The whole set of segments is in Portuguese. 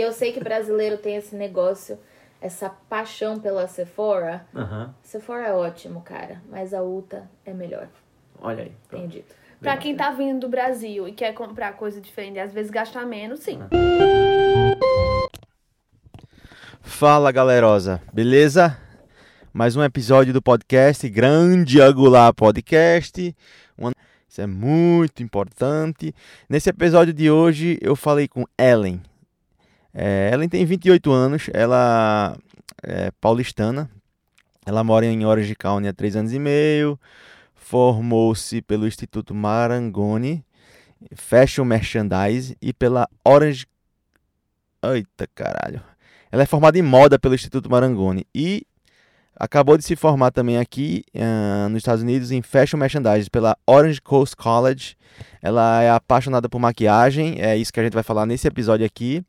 Eu sei que brasileiro tem esse negócio, essa paixão pela Sephora. Aham. Sephora é ótimo, cara, mas a Ulta é melhor. Olha aí. pronto. Dito. Pra quem tá vindo do Brasil e quer comprar coisa diferente e às vezes gastar menos, sim. Fala galerosa, beleza? Mais um episódio do podcast Grande Angular Podcast. Uma- Isso é muito importante. Nesse episódio de hoje eu falei com Ellen. É, Ellen tem 28 anos, ela é paulistana. Ela mora em Orange County há 3 anos e meio. Formou-se pelo Instituto Marangoni Fashion Merchandise e pela Orange. Eita caralho. Ela é formada em moda pelo Instituto Marangoni e acabou de se formar também aqui ah, nos Estados Unidos em Fashion Merchandise pela Orange Coast College. Ela é apaixonada por maquiagem, é isso que a gente vai falar nesse episódio aqui.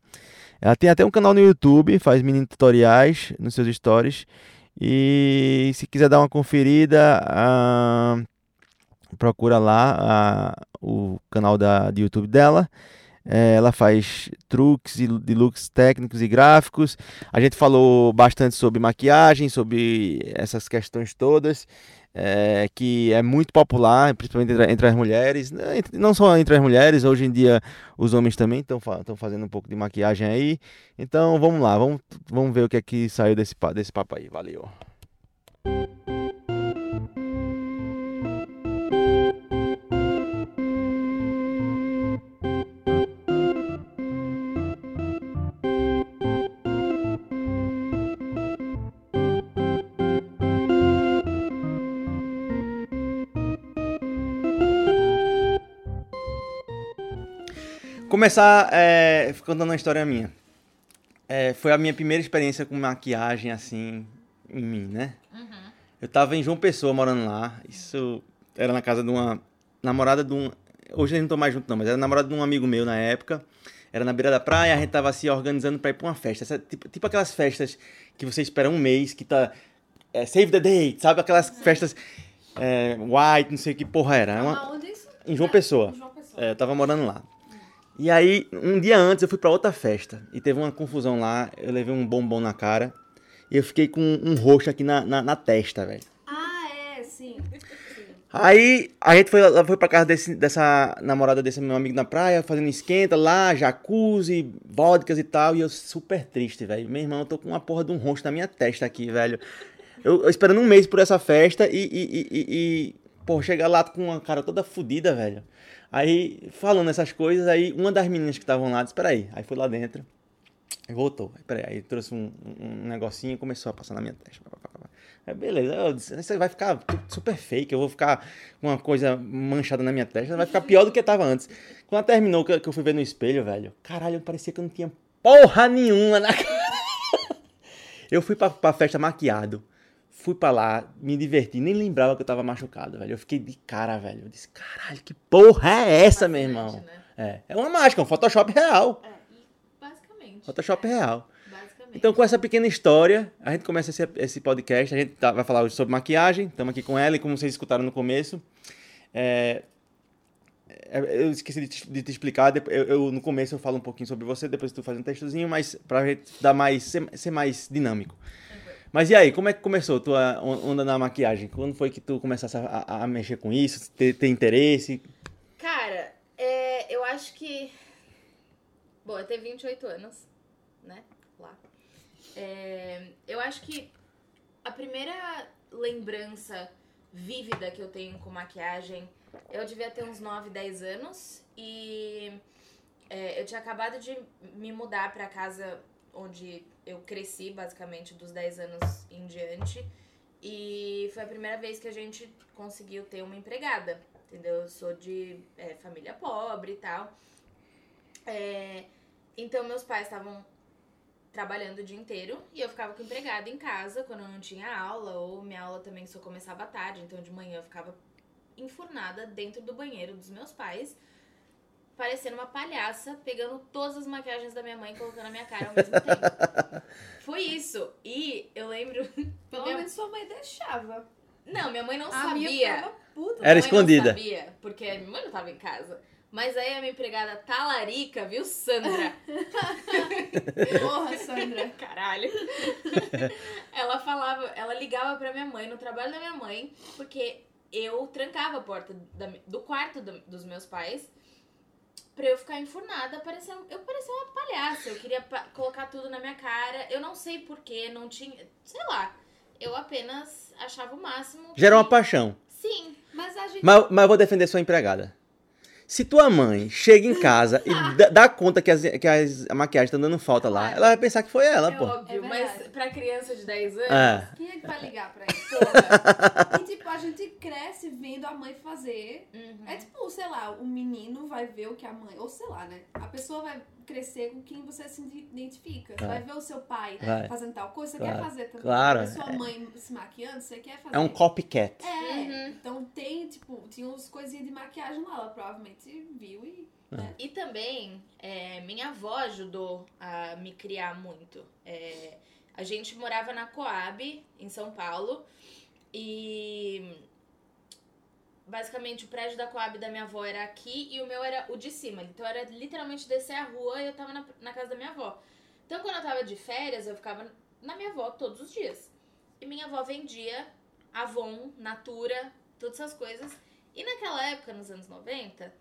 Ela tem até um canal no YouTube, faz mini tutoriais nos seus stories. E se quiser dar uma conferida, ah, procura lá o canal da, de YouTube dela. É, ela faz truques e de looks técnicos e gráficos. A gente falou bastante sobre maquiagem, sobre essas questões todas, é, que é muito popular, principalmente entre, entre as mulheres. né, Não só entre as mulheres, hoje em dia os homens também estão fazendo um pouco de maquiagem aí. Então vamos lá, vamos, vamos ver o que é que saiu desse, desse papo aí. Valeu. Começar é, contando uma história minha. É, foi a minha primeira experiência com maquiagem assim em mim, né? Eu tava em João Pessoa morando lá. Isso era na casa de uma namorada de um. Hoje eles não estão mais juntos, não, mas era namorada de um amigo meu na época. Era na beira da praia, a gente tava se organizando pra ir pra uma festa. Essa- tipo, tipo aquelas festas que você espera um mês, que tá. é, save the date, sabe? Aquelas festas é, white, não sei que porra era. É uma- Aonde isso? em João Pessoa. João Pessoa. É, eu tava morando lá. E aí, um dia antes, eu fui pra outra festa. E teve uma confusão lá. Eu levei um bombom na cara. E eu fiquei com um roxo aqui na, na, na testa, velho. Ah, é, sim. Aí, a gente foi, foi pra casa desse- dessa namorada desse meu amigo na praia, fazendo esquenta lá, jacuzzi, vodkas e tal. E eu super triste, velho. Meu irmão, eu tô com uma porra de um roxo na minha testa aqui, velho. Eu, eu esperando um mês por essa festa e, e, e, e, e, pô, chegar lá com uma cara toda fodida, velho. Aí, falando essas coisas, aí uma das meninas que estavam lá disse, peraí. Aí foi lá dentro. Voltou. Aí, peraí, aí trouxe um, um negocinho e começou a passar na minha testa. Aí, beleza, eu disse, isso vai ficar super fake, eu vou ficar com uma coisa manchada na minha testa, vai ficar pior do que tava antes. Quando terminou, que eu fui ver no espelho, velho, caralho, parecia que eu não tinha porra nenhuma na cara. Eu fui pra, pra festa maquiado, fui pra lá, me diverti, nem lembrava que eu tava machucado, velho. Eu fiquei de cara, velho. Eu disse, caralho, que porra é essa, meu irmão? Né? É, é uma mágica, um Photoshop real. É, basicamente. Photoshop real. Basicamente. Então, com essa pequena história, a gente começa esse, esse podcast. A gente tá- vai falar hoje sobre maquiagem. Estamos aqui com ela e como vocês escutaram no começo. é, é, eu esqueci de te, de te explicar. Eu, eu- no começo eu falo um pouquinho sobre você, depois tu faz um textozinho, mas pra gente dar mais, ser, ser mais dinâmico. Mas e aí, como é que começou tua on- onda na maquiagem? Quando foi que tu começasse a, a- mexer com isso, ter, ter interesse? Cara, é, eu acho que. Bom, eu tenho 28 anos, né? Lá. É, eu acho que a primeira lembrança vívida que eu tenho com maquiagem, eu devia ter uns 9, 10 anos e é, eu tinha acabado de me mudar pra casa onde eu cresci, basicamente, dos 10 anos em diante. E foi a primeira vez que a gente conseguiu ter uma empregada, entendeu? Eu sou de é, família pobre e tal. É, então, meus pais estavam trabalhando o dia inteiro e eu ficava com empregada em casa quando eu não tinha aula, ou minha aula também só começava à tarde, então de manhã eu ficava enfurnada dentro do banheiro dos meus pais, parecendo uma palhaça, pegando todas as maquiagens da minha mãe e colocando na minha cara ao mesmo tempo. Foi isso. E eu lembro. Pelo minha- menos sua mãe deixava. Não, minha mãe não A minha sabia. puta. Era Minha mãe escondida. Não sabia, porque minha mãe não tava em casa. Mas aí a minha empregada talarica, viu, Sandra? Porra, Sandra. Caralho. ela falava, ela ligava pra minha mãe no trabalho da minha mãe, porque eu trancava a porta da- do quarto do- dos meus pais pra eu ficar enfurnada, parecendo, eu parecia uma palhaça, eu queria pa- colocar tudo na minha cara, eu não sei porquê, não tinha, sei lá, eu apenas achava o máximo. Gera uma que- paixão. Sim, Mas a gente. Mas, mas eu vou defender sua empregada. Se tua mãe chega em casa e dá, conta que, as, que as- a maquiagem tá dando falta lá, ela vai pensar que foi ela, é pô. óbvio, É mas pra criança de 10 anos, É. Quem é que vai ligar pra isso? Porra. E tipo, a gente cresce vendo a mãe fazer. Uhum. É tipo, sei lá, o menino vai ver o que a mãe. Ou sei lá, né? A pessoa vai crescer com quem você se identifica. Você Vai. vai ver o seu pai Vai. fazendo tal coisa, você Claro. quer fazer também. Claro. A sua mãe se maquiando, você quer fazer. É um copycat. É, Uhum. então tem, tipo, tinha uns coisinhas de maquiagem lá, ela provavelmente viu e. né? E também, é, minha avó ajudou a me criar muito. É, a gente morava na Coab, em São Paulo, e basicamente o prédio da Coab da minha avó era aqui e o meu era o de cima. Então era literalmente descer a rua e eu tava na, na casa da minha avó. Então quando eu tava de férias, eu ficava na minha avó todos os dias. E minha avó vendia Avon, Natura, todas essas coisas. E naquela época, nos anos 90,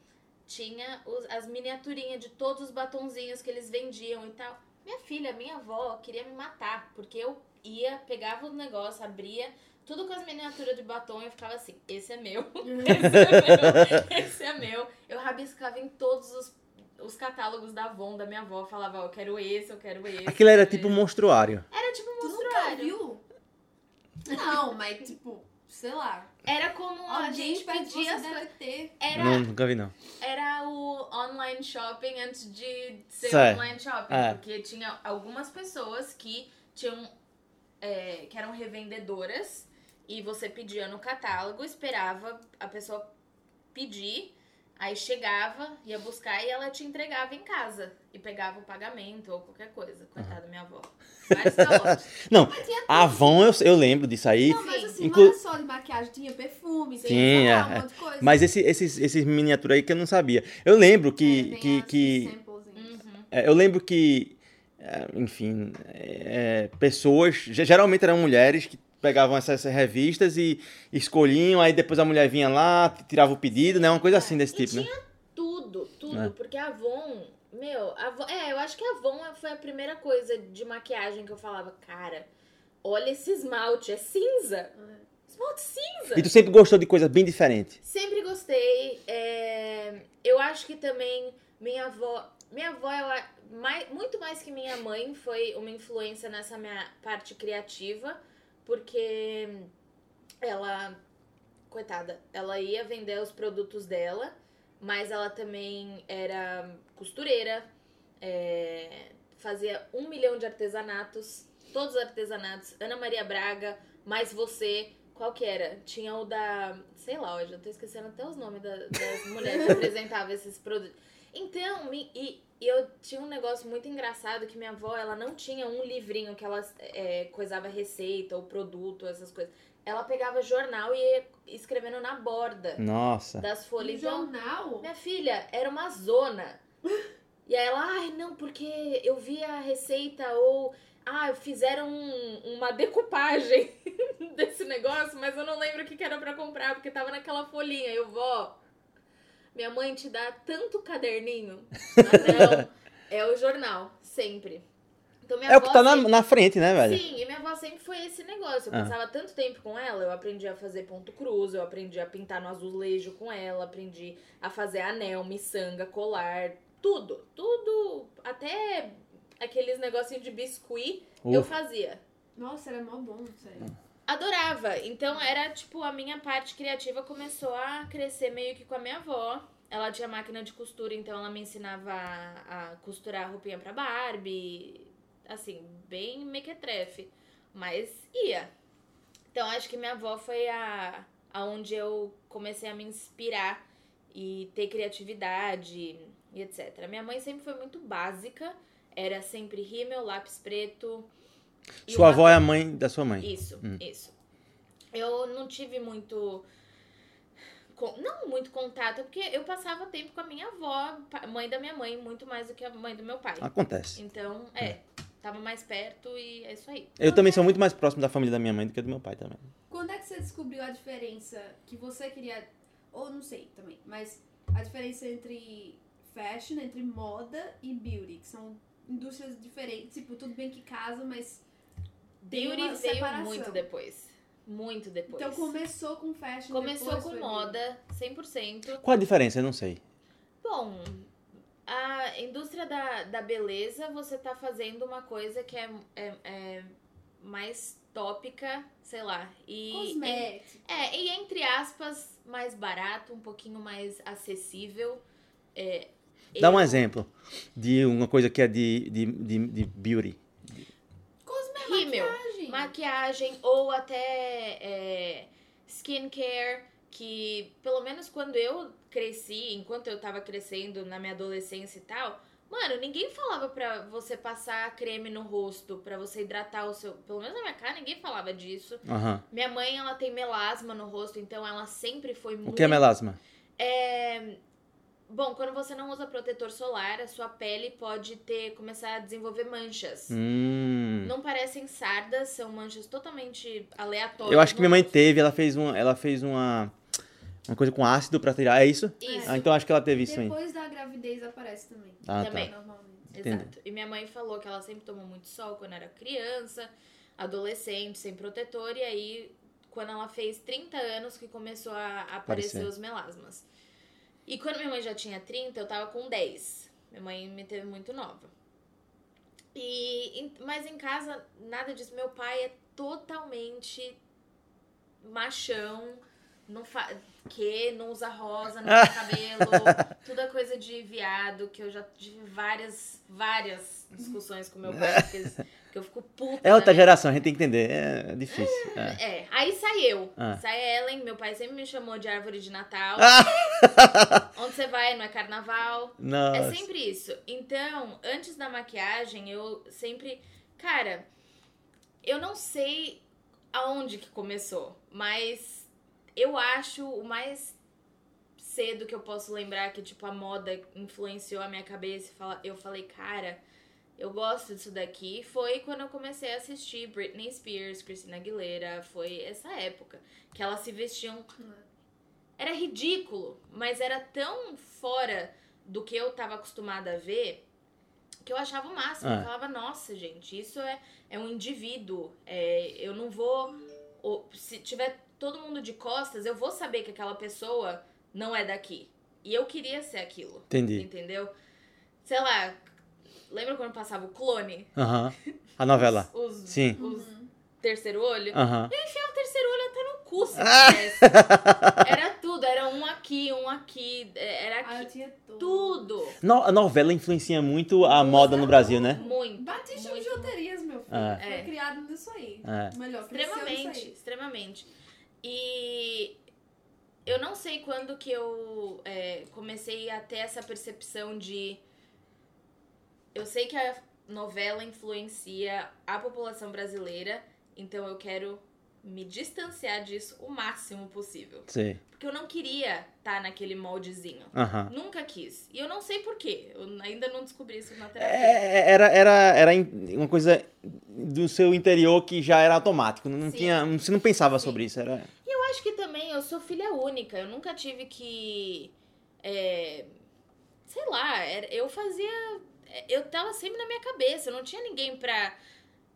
tinha os- as miniaturinhas de todos os batonzinhos que eles vendiam e tal. Minha filha, minha avó queria me matar, porque eu ia, pegava o negócio, abria, tudo com as miniaturas de batom eu ficava assim, esse é meu, esse é meu, esse é meu. Eu rabiscava em todos os, os catálogos da Avon, da minha avó, falava, ó, eu quero esse, eu quero esse. Aquilo eu era tipo um monstruário. Era tipo um monstruário. viu? Não, mas tipo, sei lá. Era como a gente pedia as deve ter. Era, Não, nunca vi, não. era o online shopping antes de ser Sei. online shopping. É. Porque tinha algumas pessoas que tinham. é, que eram revendedoras. E você pedia no catálogo, esperava a pessoa pedir. Aí chegava, ia buscar e ela te entregava em casa. E pegava o pagamento ou qualquer coisa. Coitada da minha avó. Vários calotes. Não, Mas a Avon eu, eu lembro disso aí. Não, mas Sim. assim, Inclu- não era só de maquiagem, tinha perfume, Sim, tinha lá, é, um monte de coisa. Mas esse- esses, esses miniaturas aí que eu não sabia. Eu lembro que. É, que, que. Uhum. é, eu lembro que. é, Enfim, é, pessoas. ge- Geralmente eram mulheres que pegavam essas revistas e escolhiam, aí depois a mulher vinha lá, tirava o pedido, né? Uma coisa assim desse E tipo, né? tinha tudo, tudo. É. Porque a Avon, meu, a Avon, é, eu acho que a Avon foi a primeira coisa de maquiagem que eu falava, cara, olha esse esmalte, é cinza. Esmalte cinza. E tu sempre gostou de coisas bem diferentes. Sempre gostei. é, eu acho que também minha avó. Minha avó, eu a- mai- muito mais que minha mãe, foi uma influência nessa minha parte criativa, porque ela, coitada, ela ia vender os produtos dela, mas ela também era costureira, é, fazia um milhão de artesanatos, todos os artesanatos, Ana Maria Braga, mais você, qual que era? Tinha o da, sei lá, hoje eu tô esquecendo até os nomes da- das mulheres que apresentavam esses produtos. Então, e, e eu tinha um negócio muito engraçado que minha avó, ela não tinha um livrinho que ela é, coisava receita ou produto, essas coisas. Ela pegava jornal e ia escrevendo na borda Nossa. das No folhas. Então, jornal? minha filha, era uma zona. E aí ela, ai, não, porque eu vi a receita ou. Ah, fizeram um- uma decupagem desse negócio, mas eu não lembro o que que era pra comprar, porque tava naquela folhinha. Eu, vó, minha mãe te dá tanto caderninho. Não, é o jornal, sempre. Então minha É o que tá na, sempre- na frente, né, velho? Sim, e minha avó sempre foi esse negócio. Eu Ah. passava tanto tempo com ela, eu aprendi a fazer ponto cruz, eu aprendi a pintar no azulejo com ela, aprendi a fazer anel, miçanga, colar, tudo. Tudo, até aqueles negocinhos de biscuit, eu Ufa. fazia. Nossa, era mó bom isso aí. Adorava. Então era tipo, a minha parte criativa começou a crescer meio que com a minha avó. Ela tinha máquina de costura, então ela me ensinava a, a costurar roupinha pra Barbie. Assim, bem mequetrefe. Mas ia. Então acho que minha avó foi a aonde eu comecei a me inspirar e ter criatividade e etc. Minha mãe sempre foi muito básica. Era sempre rímel, lápis preto. E Sua uma avó é a mãe da sua mãe. isso, Hum. isso. Eu não tive muito não muito contato, porque eu passava tempo com a minha avó, mãe da minha mãe, muito mais do que a mãe do meu pai. Acontece. Então, é, tava mais perto e é isso aí. Eu também sou muito mais próximo da família da minha mãe do que do meu pai também. Quando é que você descobriu a diferença que você queria. Ou não sei também, mas a diferença entre fashion, entre moda e beauty, que são indústrias diferentes. Tipo, tudo bem que casam, mas. Tem Beauty uma veio separação. muito depois. Muito depois. Então começou com fashion. Começou depois com moda, 100%. Qual a diferença? Eu não sei. Bom, a indústria da, da beleza, você tá fazendo uma coisa que é, é, é mais tópica, sei lá. E, Cosmético. É, e entre aspas, mais barato, um pouquinho mais acessível. É, Dá um eu- exemplo de uma coisa que é de, de, de, de beauty. Rímel, Maquiagem. maquiagem ou até é, skincare, que pelo menos quando eu cresci, enquanto eu tava crescendo na minha adolescência e tal, mano, ninguém falava pra você passar creme no rosto, pra você hidratar o seu. Pelo menos na minha cara, ninguém falava disso. Aham. Minha mãe, ela tem melasma no rosto, então ela sempre foi muito. O que é melasma? É, Bom, quando você não usa protetor solar, a sua pele pode ter começar a desenvolver manchas. Hum. Não parecem sardas, são manchas totalmente aleatórias. Eu acho que minha mãe teve, ela fez uma, ela fez uma, uma coisa com ácido pra tirar. É isso? Isso, Ah, então acho que ela teve isso aí. Depois da gravidez aparece também. Ah, Também. tá. Normalmente. entendi. exato. E minha mãe falou que ela sempre tomou muito sol quando era criança, adolescente, sem protetor, e aí, quando ela fez 30 anos, que começou a aparecer Aparecer. os melasmas. E quando minha mãe já tinha 30, eu tava com 10. Minha mãe me teve muito nova. E, mas em casa, nada disso. Meu pai é totalmente machão, não fa que não usa rosa, não usa cabelo, tudo é coisa de viado, que eu já tive várias, várias discussões com meu pai, porque, eles- que eu fico puta. É outra minha- geração, a gente tem que entender. É difícil. É. É, aí sai eu, Ah. sai Ellen, meu pai sempre me chamou de árvore de Natal. Ah! Onde você vai, não é carnaval. Nossa. É sempre isso. Então, antes da maquiagem, eu sempre. Cara, eu não sei aonde que começou, mas eu acho o mais cedo que eu posso lembrar que, tipo, a moda influenciou a minha cabeça e eu falei, cara, eu gosto disso daqui. Foi quando eu comecei a assistir Britney Spears, Christina Aguilera, foi essa época. Que elas se vestiam era ridículo, mas era tão fora do que eu tava acostumada a ver que eu achava o máximo. Ah. Eu falava, nossa, gente, isso é, é um indivíduo. É, eu não vou. ou, se tiver todo mundo de costas, eu vou saber que aquela pessoa não é daqui. E eu queria ser aquilo. Entendi. Entendeu? Sei lá, lembra quando passava o clone? Aham. A novela. Os, os, Sim. os terceiro olho? Aham. enfiava o terceiro olho até no cu, se Ah! Era tudo, era um aqui, um aqui, era Ah, aqui. tinha tudo. Tudo. No- a novela influencia muito a moda no Brasil, né? Muito. Batista muito. de juterias, meu filho. É. Foi É. criado nisso aí. É. Melhor, Extremamente, aí. extremamente. E eu não sei quando que eu é, comecei a ter essa percepção de. Eu sei que a novela influencia a população brasileira, então eu quero me distanciar disso o máximo possível. Sei. Porque eu não queria estar naquele moldezinho. Nunca quis. E eu não sei porquê. Eu ainda não descobri isso na terapia. É, Era, era, era in- uma coisa do seu interior que já era automático. Não Sim. tinha, você não pensava Sim. sobre isso. Era... Eu acho que também eu sou filha única. Eu nunca tive que. é, sei lá, era- eu fazia. Eu tava sempre na minha cabeça. Eu não tinha ninguém pra,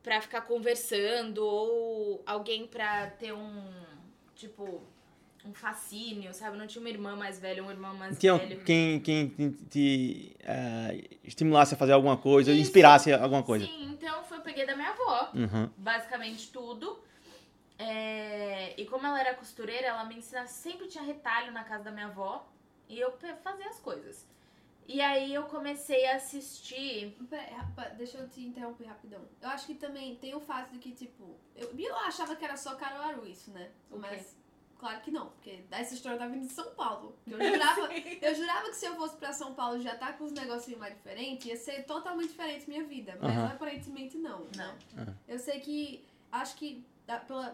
pra ficar conversando ou alguém pra ter um. Tipo. Um fascínio, sabe? Não tinha uma irmã mais velha, um irmão mais Tinha velho. quem, quem te, te, eh, estimulasse a fazer alguma coisa, Isso. inspirasse alguma coisa. Sim, então foi, eu peguei da minha avó. Uhum. basicamente tudo. É, E como ela era costureira, ela me ensinava, sempre tinha retalho na casa da minha avó. E eu fazia as coisas. E aí eu comecei a assistir. Pera, rapa- deixa eu te interromper rapidão. Eu acho que também tem o fato de que, tipo, eu, eu achava que era só Caruaru isso, né? O quê? Mas claro que não, porque essa história tá vindo de São Paulo. Eu jurava, eu jurava que se eu fosse pra São Paulo já tá com os negocinhos mais diferentes, ia ser totalmente diferente minha vida. Mas Aham. aparentemente não. Não. né? Eu sei que, acho que,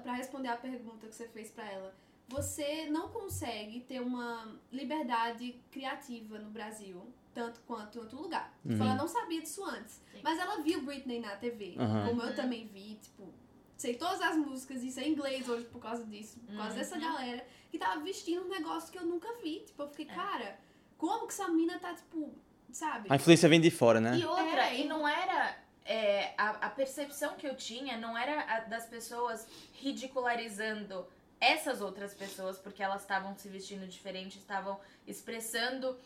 pra responder a pergunta que você fez pra ela, você não consegue ter uma liberdade criativa no Brasil, tanto quanto em outro lugar. Tipo, Uhum. ela não sabia disso antes. Sim. Mas ela viu Britney na TV, Uhum. como eu Uhum. também vi, tipo, sei todas as músicas e sei inglês hoje por causa disso, por causa Uhum. dessa galera que tava vestindo um negócio que eu nunca vi. Tipo, eu fiquei, É. cara, como que essa mina tá, tipo, sabe? A influência vem de fora, né? E outra, É, e não era. é, a, a percepção que eu tinha não era a das pessoas ridicularizando essas outras pessoas porque elas estavam se vestindo diferente, estavam expressando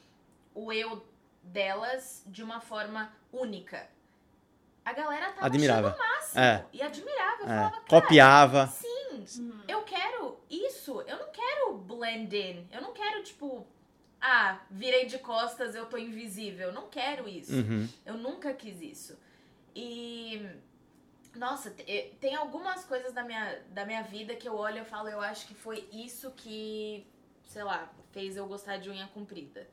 o eu delas de uma forma única. A galera tava Admirava. achando o máximo É. e admirava. Eu É. falava, Copiava. sim, Uhum. eu quero isso. Eu não quero blend in. Eu não quero, tipo, ah, virei de costas, eu tô invisível. Eu não quero isso. Uhum. Eu nunca quis isso. E. Nossa, eh, tem algumas coisas da minha, da minha vida que eu olho e falo, eu acho que foi isso que, sei lá, fez eu gostar de unha comprida.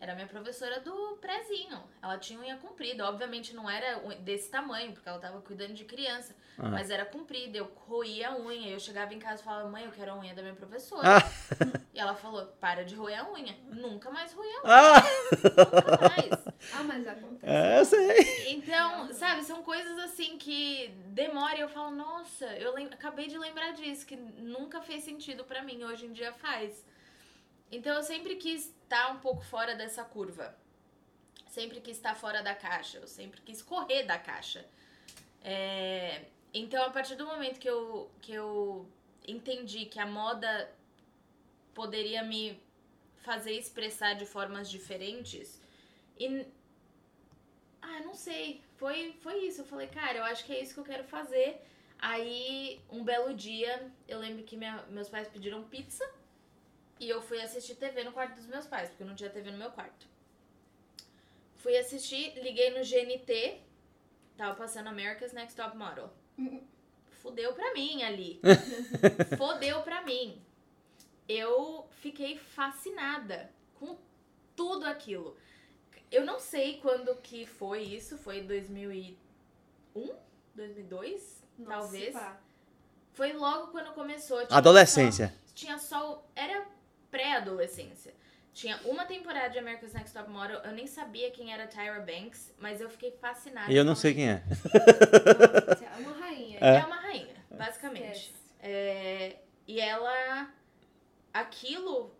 Era minha professora do prézinho. Ela tinha unha comprida. Obviamente não era desse tamanho, porque ela tava cuidando de criança. Ah. Mas era comprida. Eu roía a unha. Eu chegava em casa e falava, mãe, eu quero a unha da minha professora. Ah. E ela falou, para de roer a unha. Nunca mais roía a unha. Ah, Nunca mais. Ah, mas acontece. é, eu sei. Então, sabe, são coisas assim que demora e eu falo, nossa, eu lem- acabei de lembrar disso, que nunca fez sentido pra mim, hoje em dia faz. Então eu sempre quis estar um pouco fora dessa curva. Sempre quis estar fora da caixa, eu sempre quis correr da caixa. É, Então, a partir do momento que eu, que eu entendi que a moda poderia me fazer expressar de formas diferentes, e ah, não sei. Foi, foi isso. Eu falei, cara, eu acho que é isso que eu quero fazer. Aí, um belo dia, eu lembro que minha- meus pais pediram pizza. E eu fui assistir TV no quarto dos meus pais, porque eu não tinha TV no meu quarto. Fui assistir, liguei no GNT. Tava passando America's Next Top Model. Fudeu pra mim ali. Fodeu pra mim. Eu fiquei fascinada com tudo aquilo. Eu não sei quando que foi isso, foi 2001? 2002? Nossa, talvez. pá. Foi logo quando começou. Tinha Adolescência. só- tinha só. Era pré-adolescência. Tinha uma temporada de America's Next Top Model. Eu nem sabia quem era Tyra Banks, mas eu fiquei fascinada. E eu não sei quem é. É uma rainha. É. É uma rainha, basicamente. É, e ela. Aquilo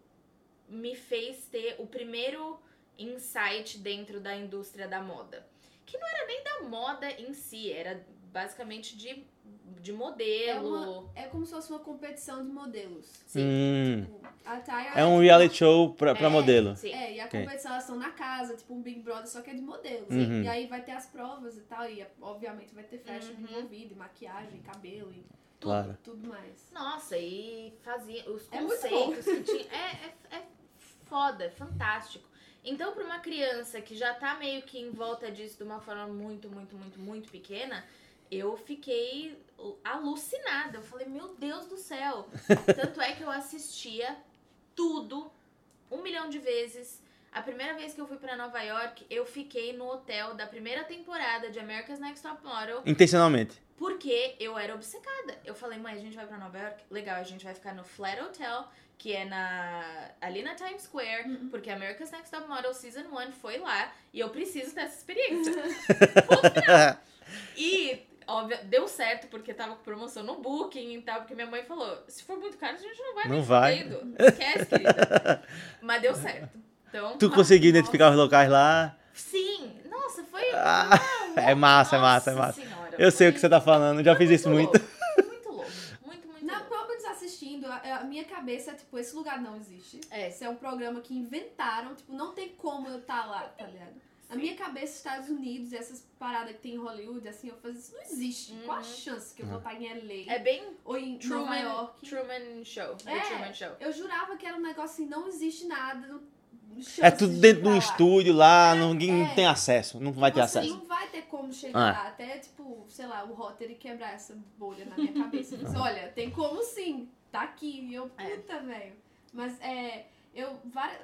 me fez ter o primeiro insight dentro da indústria da moda. Que não era nem da moda em si, era basicamente de, de modelo. É como se fosse uma competição de modelos. Sim. Hum. Tipo, É um tipo, reality show pra, pra É, modelo. Sim. É, e a competição elas estão na casa, tipo um Big Brother, só que é de modelos. Uhum. E aí vai ter as provas e tal, e obviamente vai ter fashion Uhum. envolvido, e maquiagem, cabelo e Tudo. Claro. tudo mais. Nossa, e fazia os É muito conceitos que tinha. É, é, é foda, é fantástico. Então, pra uma criança que já tá meio que em volta disso de uma forma muito, muito, muito, muito pequena, eu fiquei alucinada. Eu falei, meu Deus do céu. Tanto é que eu assistia tudo um milhão de vezes. A primeira vez que eu fui pra Nova York, eu fiquei no hotel da primeira temporada de America's Next Top Model. Intencionalmente. Porque eu era obcecada. Eu falei, mãe, a gente vai pra Nova York? Legal, a gente vai ficar no Flat Hotel, que é na ali na Times Square, Uhum. porque America's Next Top Model Season 1 foi lá e eu preciso dessa experiência. E, óbvio, deu certo porque tava com promoção no Booking e tal, porque minha mãe falou, se for muito caro, a gente não vai Não nem vai. fudendo. Esquece, querida. Mas deu certo. Então, Tu conseguiu Nossa. identificar os locais lá. sim. Nossa, foi Ah, uma é massa, é louca- massa, é Nossa massa. Senhora, Eu sei o foi- que você tá falando, já fiz isso muito. louco, foi muito louco. Muito, muito Na louco. própria assistindo, a, a minha cabeça é tipo, esse lugar não existe. É. Esse é um programa que inventaram, tipo, não tem como eu estar lá, tá ligado? A minha cabeça, Estados Unidos, e essas paradas que tem em Hollywood, assim, eu fazia isso não existe. Qual a Uhum. chance que eu vou estar em LA É bem ou em Nova Truman, York? Truman Show. É. Truman Show. Eu jurava que era um negócio assim, não existe nada. Não, É tudo de dentro de um lá. estúdio lá, ninguém é. tem acesso, não vai ter acesso. não vai ter como chegar Ah. lá, até, tipo, sei lá, o Rotter e quebrar essa bolha na minha cabeça. Diz, olha, tem como sim, tá aqui. E eu, É. puta, velho. Mas é. Eu.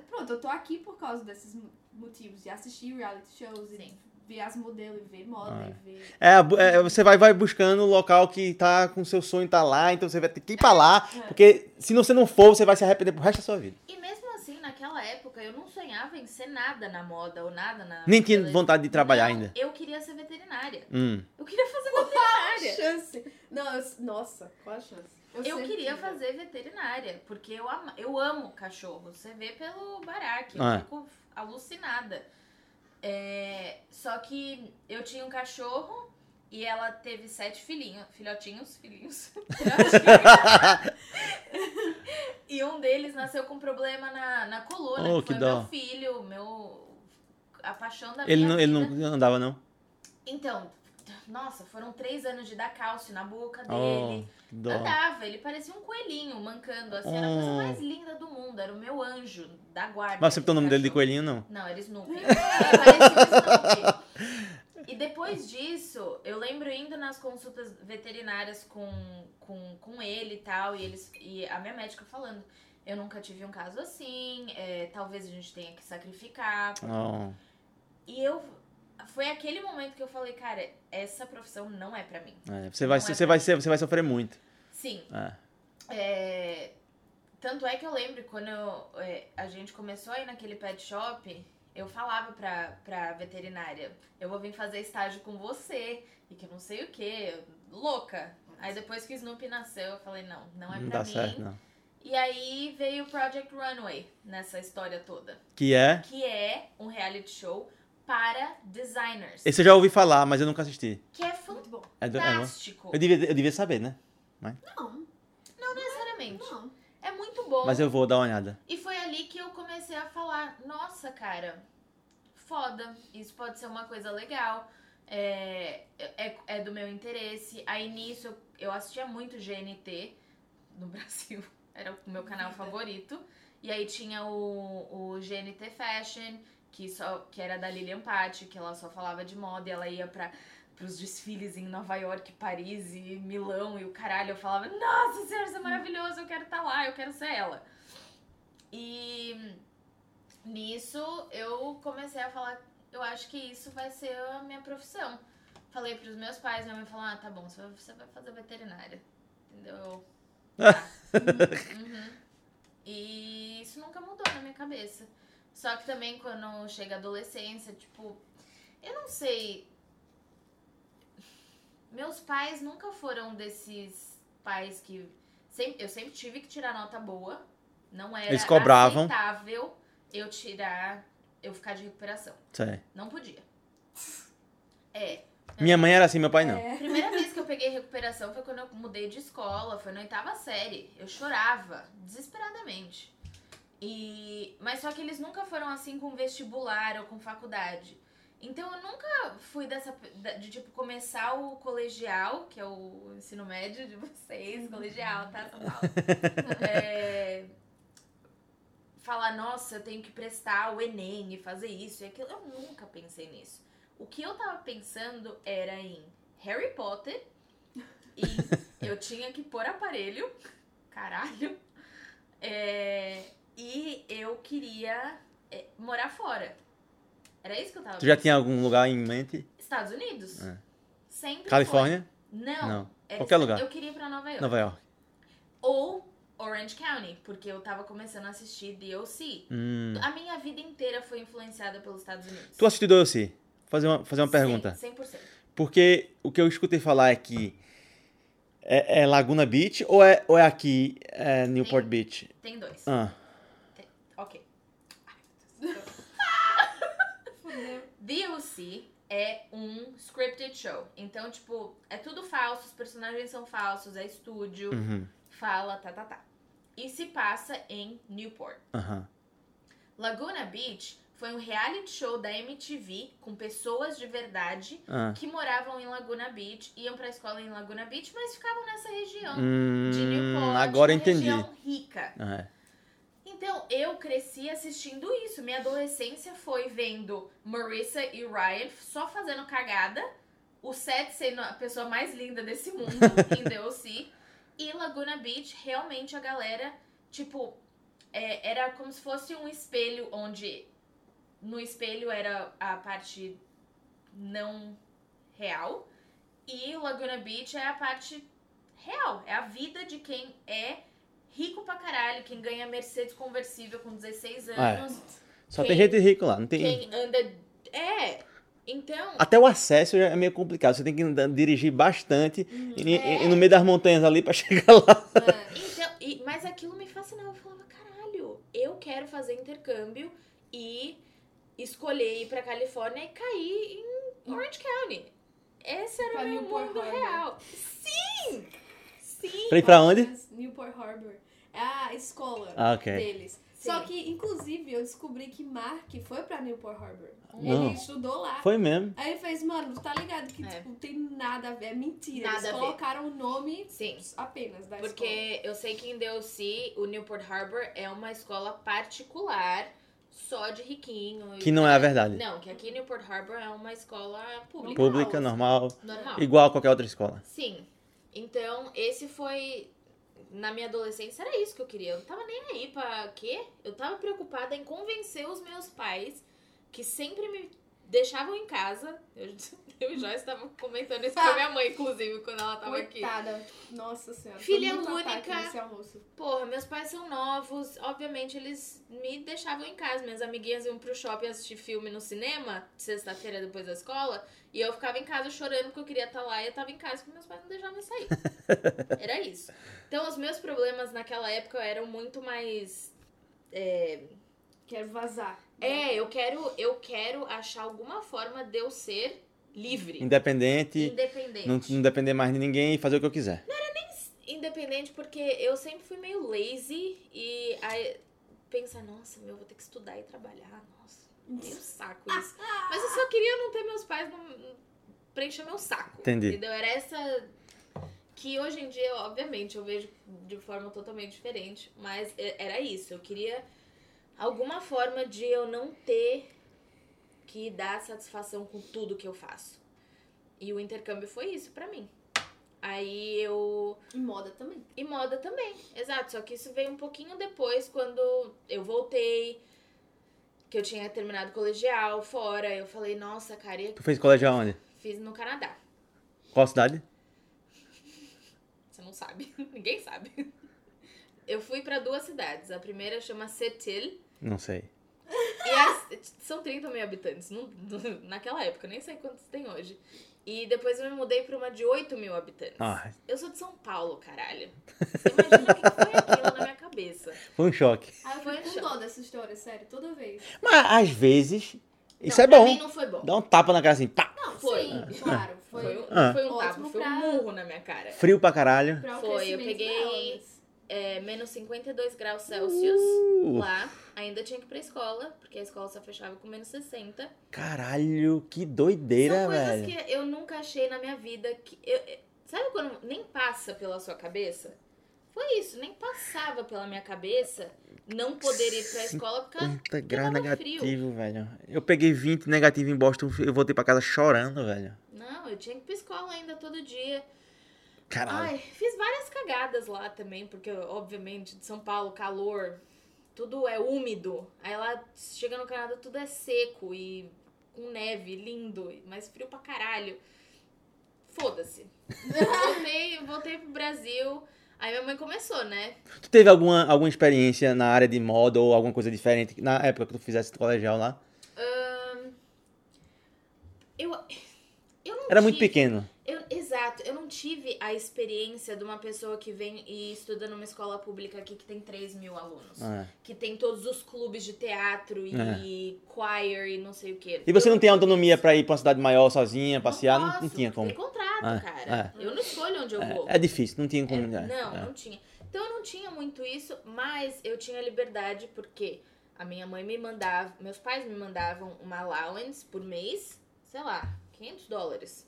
Pronto, eu tô aqui por causa desses motivos, de assistir reality shows e Sim. ver as modelos e ver moda Ah. e ver. É, é, você vai, vai buscando o local que tá com seu sonho tá lá, então você vai ter que ir pra lá, É. porque se você não for, você vai se arrepender pro resto da sua vida. E mesmo assim, naquela época, eu não sonhava em ser nada na moda ou nada na. Nem tinha beleza. vontade de trabalhar Não, ainda. Eu queria ser veterinária. Hum. Eu queria fazer veterinária. chance. Não, eu- nossa, qual a chance? Eu sempre queria quis, fazer veterinária, porque eu, ama, eu amo cachorro. Você vê pelo baraque, eu Ah. fico alucinada. É, só que eu tinha um cachorro e ela teve sete filhinhos, filhotinhos, filhinhos. e um deles nasceu com problema na, na coluna, Oh, que que foi dó. meu filho, meu a paixão da Ele minha não, ele vida. não andava, não? Então, nossa, foram três anos de dar cálcio na boca Oh, dele. dó. Andava, ele parecia um coelhinho mancando, assim, era a coisa Oh. mais linda do mundo, era o meu anjo da guarda. Mas você botou o nome dele de coelhinho, não? Não, era Snoopy. Ele parecia um Snoopy. E depois disso, eu lembro indo nas consultas veterinárias com, com, com ele e tal, e, eles, e a minha médica falando, eu nunca tive um caso assim, é, talvez a gente tenha que sacrificar. Oh. E eu... Foi aquele momento que eu falei, cara, essa profissão não é pra mim. É, você, vai, Não é você, vai mim. ser, você vai sofrer muito. Sim, É. É, Tanto é que eu lembro quando eu, é, a gente começou a ir naquele pet shop, eu falava pra, pra veterinária, eu vou vir fazer estágio com você, e que eu não sei o que, louca. Aí depois que o Snoopy nasceu, eu falei, não, não é Não pra mim. certo, não. E aí veio o Project Runway nessa história toda, Que é? que é um reality show para designers. Esse eu já ouvi falar, mas eu nunca assisti. Que é Muito bom. É do- é bom? fantástico. eu, devia, eu devia saber, né? Não, Não necessariamente. não. É muito bom. Mas eu vou dar uma olhada. E foi ali que eu comecei a falar, nossa, cara, foda, isso pode ser uma coisa legal, é, é, é do meu interesse. Aí nisso eu, eu assistia muito GNT no Brasil, era o meu canal favorito. E aí tinha o, o GNT Fashion, que, só, que era da Lilian Patti, que ela só falava de moda e ela ia pra, pros desfiles em Nova York, Paris e Milão e o caralho. Eu falava, nossa senhora, isso é maravilhoso, eu quero estar lá, eu quero ser ela. E nisso eu comecei a falar, eu acho que isso vai ser a minha profissão. Falei pros meus pais, minha mãe falou, ah, tá bom, você vai, você vai fazer veterinária. Entendeu? Eu, tá. Uhum. E isso nunca mudou na minha cabeça. Só que também quando chega a adolescência, tipo, eu não sei. Meus pais nunca foram desses pais que. Sempre, eu sempre tive que tirar nota boa. Não era Eles cobravam. aceitável eu tirar. Eu ficar de recuperação. Sei. Não podia. É. Minha mãe era assim, meu pai não. É. A primeira vez que eu peguei recuperação foi quando eu mudei de escola, foi na oitava série. Eu chorava, desesperadamente. E... Mas só que eles nunca foram assim com vestibular ou com faculdade. Então eu nunca fui dessa. de tipo começar o colegial, que é o ensino médio de vocês, colegial, tá? São Paulo. É, Falar, nossa, eu tenho que prestar o Enem e fazer isso e aquilo. Eu nunca pensei nisso. O que eu tava pensando era em Harry Potter e eu tinha que pôr aparelho, caralho, é, e eu queria é, morar fora. Era isso que eu tava Tu já pensando. tinha algum lugar em mente? Estados Unidos? É. Sempre Califórnia? foi. Não. Não. É, Qualquer lugar. Eu queria ir pra Nova York. Nova York. Ou Orange County, porque eu tava começando a assistir DLC. Hum. A minha vida inteira foi influenciada pelos Estados Unidos. Tu assistiu DLC? Fazer uma, fazer uma pergunta. 100%. Porque o que eu escutei falar é que é, é Laguna Beach ou é, ou é aqui é Newport Tem- Beach? Tem dois. Ah, Ok. DLC é um scripted show. Então, tipo, é tudo falso, os personagens são falsos, é estúdio, uhum, fala, tá, tá, tá. E se passa em Newport. aham. Laguna Beach foi um reality show da MTV com pessoas de verdade Ah. que moravam em Laguna Beach, iam pra escola em Laguna Beach, mas ficavam nessa região Hum, de Newport, agora uma entendi. região rica. É. Então, eu cresci assistindo isso. Minha adolescência foi vendo Marissa e Ryan só fazendo cagada. O Seth sendo a pessoa mais linda desse mundo em DLC. E Laguna Beach, realmente a galera, tipo, é, era como se fosse um espelho onde no espelho era a parte não real. E Laguna Beach é a parte real. É a vida de quem é rico pra caralho, quem ganha Mercedes conversível com 16 anos, Só Quem- tem gente rica lá. Não tem... quem anda. É. Então. Até o acesso é meio complicado. Você tem que andar- dirigir bastante e, É. e no meio das montanhas ali pra chegar lá. É. Então, e- mas aquilo me fascinava. Eu falava, caralho, eu quero fazer intercâmbio e escolher ir pra Califórnia e cair em Orange County. Esse era o meu Newport mundo Harbor. real. Sim! Sim! Pra ir pra onde? Newport Harbor. É a escola Ah, ok. deles. Sim. Só que, inclusive, eu descobri que Mark foi pra Newport Harbor. Não. Ele estudou lá. Foi mesmo. Aí ele fez, mano, tu tá ligado que, É. tipo, tem nada a ver, é mentira. Nada Eles colocaram o nome Sim. apenas da escola. Porque eu sei que em DLC, o Newport Harbor é uma escola particular só de riquinho. Que não é a verdade. Não, que aqui Newport Harbor é uma escola pública. Pública, normal. Normal. Igual a qualquer outra escola. Sim. Então, esse foi. Na minha adolescência era isso que eu queria. Eu não tava nem aí pra quê? Eu tava preocupada em convencer os meus pais, que sempre me deixavam em casa. Eu, eu e Joyce estavam comentando isso com a minha mãe, inclusive, quando ela tava aqui. Coitada. Nossa senhora. Filha única. Porra, meus pais são novos, obviamente eles me deixavam em casa. Minhas amiguinhas iam pro shopping assistir filme no cinema, sexta-feira depois da escola, e eu ficava em casa chorando porque eu queria estar lá e eu tava em casa porque meus pais não deixavam eu sair. Era isso. Então os meus problemas naquela época eram muito mais. É, Quero vazar. É, eu quero, eu quero achar alguma forma de eu ser livre. Independente, Independente. não, não depender mais de ninguém e fazer o que eu quiser. independente porque eu sempre fui meio lazy e aí pensa, nossa, meu, vou ter que estudar e trabalhar, nossa, meio saco isso. Mas eu só queria não ter meus pais não preencher meu saco. Entendi. Entendeu? Era essa que hoje em dia, obviamente, eu vejo de forma totalmente diferente, mas era isso, eu queria alguma forma de eu não ter que dar satisfação com tudo que eu faço. E o intercâmbio foi isso pra mim. Aí eu E moda também. e moda também, exato. Só que isso veio um pouquinho depois, quando eu voltei, que eu tinha terminado colegial fora. Eu falei, nossa, cara, e Tu fez colegial onde? fiz no Canadá. Qual cidade? Você não sabe, ninguém sabe. Eu fui pra duas cidades. A primeira chama Setil. Não sei. E as- são 30 mil habitantes. não- naquela época, nem sei quantos tem hoje. E depois eu me mudei pra uma de 8 mil habitantes. Ah, Eu sou de São Paulo, caralho. Você imagina o que foi aquilo na minha cabeça. foi um choque. Ah, eu Foi fico com chato. dó dessa história, sério, toda vez. Mas às vezes, isso Não, é pra bom. mim não foi bom. Dá um tapa na cara assim, pá! Não, foi. Sim, claro. Foi, Foi, um- Ah. foi um tapa, foi um pra- murro na minha cara. Frio pra caralho. pra Foi, eu peguei- É, menos 52 graus Celsius Uh, lá. Ainda tinha que ir pra escola, porque a escola só fechava com menos 60. caralho, que doideira, São coisas velho. que eu nunca achei na minha vida que. eu- sabe quando nem passa pela sua cabeça? Foi isso, nem passava pela minha cabeça não poder ir pra escola por causa 50 graus tava frio. negativo, velho. Eu peguei 20 negativo em Boston, eu voltei pra casa chorando, velho. Não, eu tinha que ir pra escola ainda todo dia. Caralho. Ai, fiz várias cagadas lá também, porque, obviamente, de São Paulo, calor, tudo é úmido. Aí lá, chega no Canadá, tudo é seco e com neve, lindo, mas frio pra caralho. Foda-se. voltei, voltei pro Brasil. Aí minha mãe começou, né? Tu teve alguma, alguma experiência na área de moda ou alguma coisa diferente na época que tu fizesse colegial lá? Eu, eu não Era muito tive- pequeno. Eu, exato, eu não tive a experiência de uma pessoa que vem e estuda numa escola pública aqui que tem 3 mil alunos. Ah. Que tem todos os clubes de teatro e choir e não sei o que. E você não tem autonomia pra ir pra uma cidade maior sozinha, passear? Não, não tinha como. Tem contrato, Ah, cara. Eu não escolho onde eu vou. É, é difícil, não tinha como. É, é, não, é. não tinha. Então eu não tinha muito isso, mas eu tinha liberdade porque a minha mãe me mandava, meus pais me mandavam uma allowance por mês, sei lá, 500 dólares.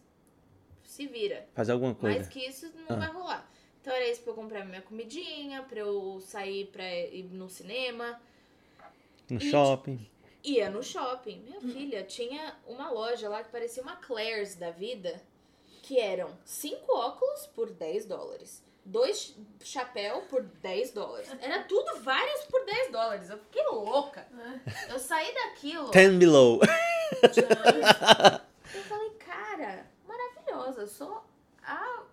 Se vira. Fazer alguma Mais coisa. que isso não Ah. vai rolar. Então era isso pra eu comprar minha comidinha, pra eu sair pra ir no cinema. No e- shopping. Ia no shopping. Minha filha tinha uma loja lá que parecia uma Claire's da vida, que eram cinco óculos por 10 dólares. Dois chapéu por 10 dólares. Era tudo vários por 10 dólares. Eu fiquei louca. Eu saí daquilo. Ten below. Eu sou a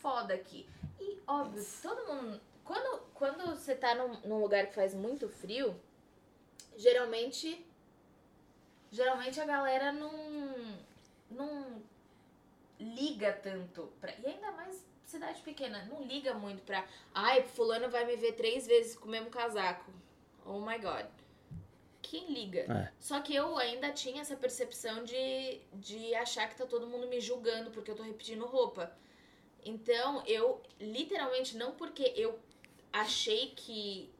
foda aqui. E, óbvio, todo mundo. Quando, quando você tá num, num lugar que faz muito frio, geralmente. Geralmente a galera não. Não liga tanto. Pra, e ainda mais cidade pequena, não liga muito pra. Ai, fulano vai me ver três vezes com o mesmo casaco. Oh my god. Quem liga? É. Só que eu ainda tinha essa percepção de, de achar que tá todo mundo me julgando porque eu tô repetindo roupa. Então, eu literalmente, não porque eu achei que.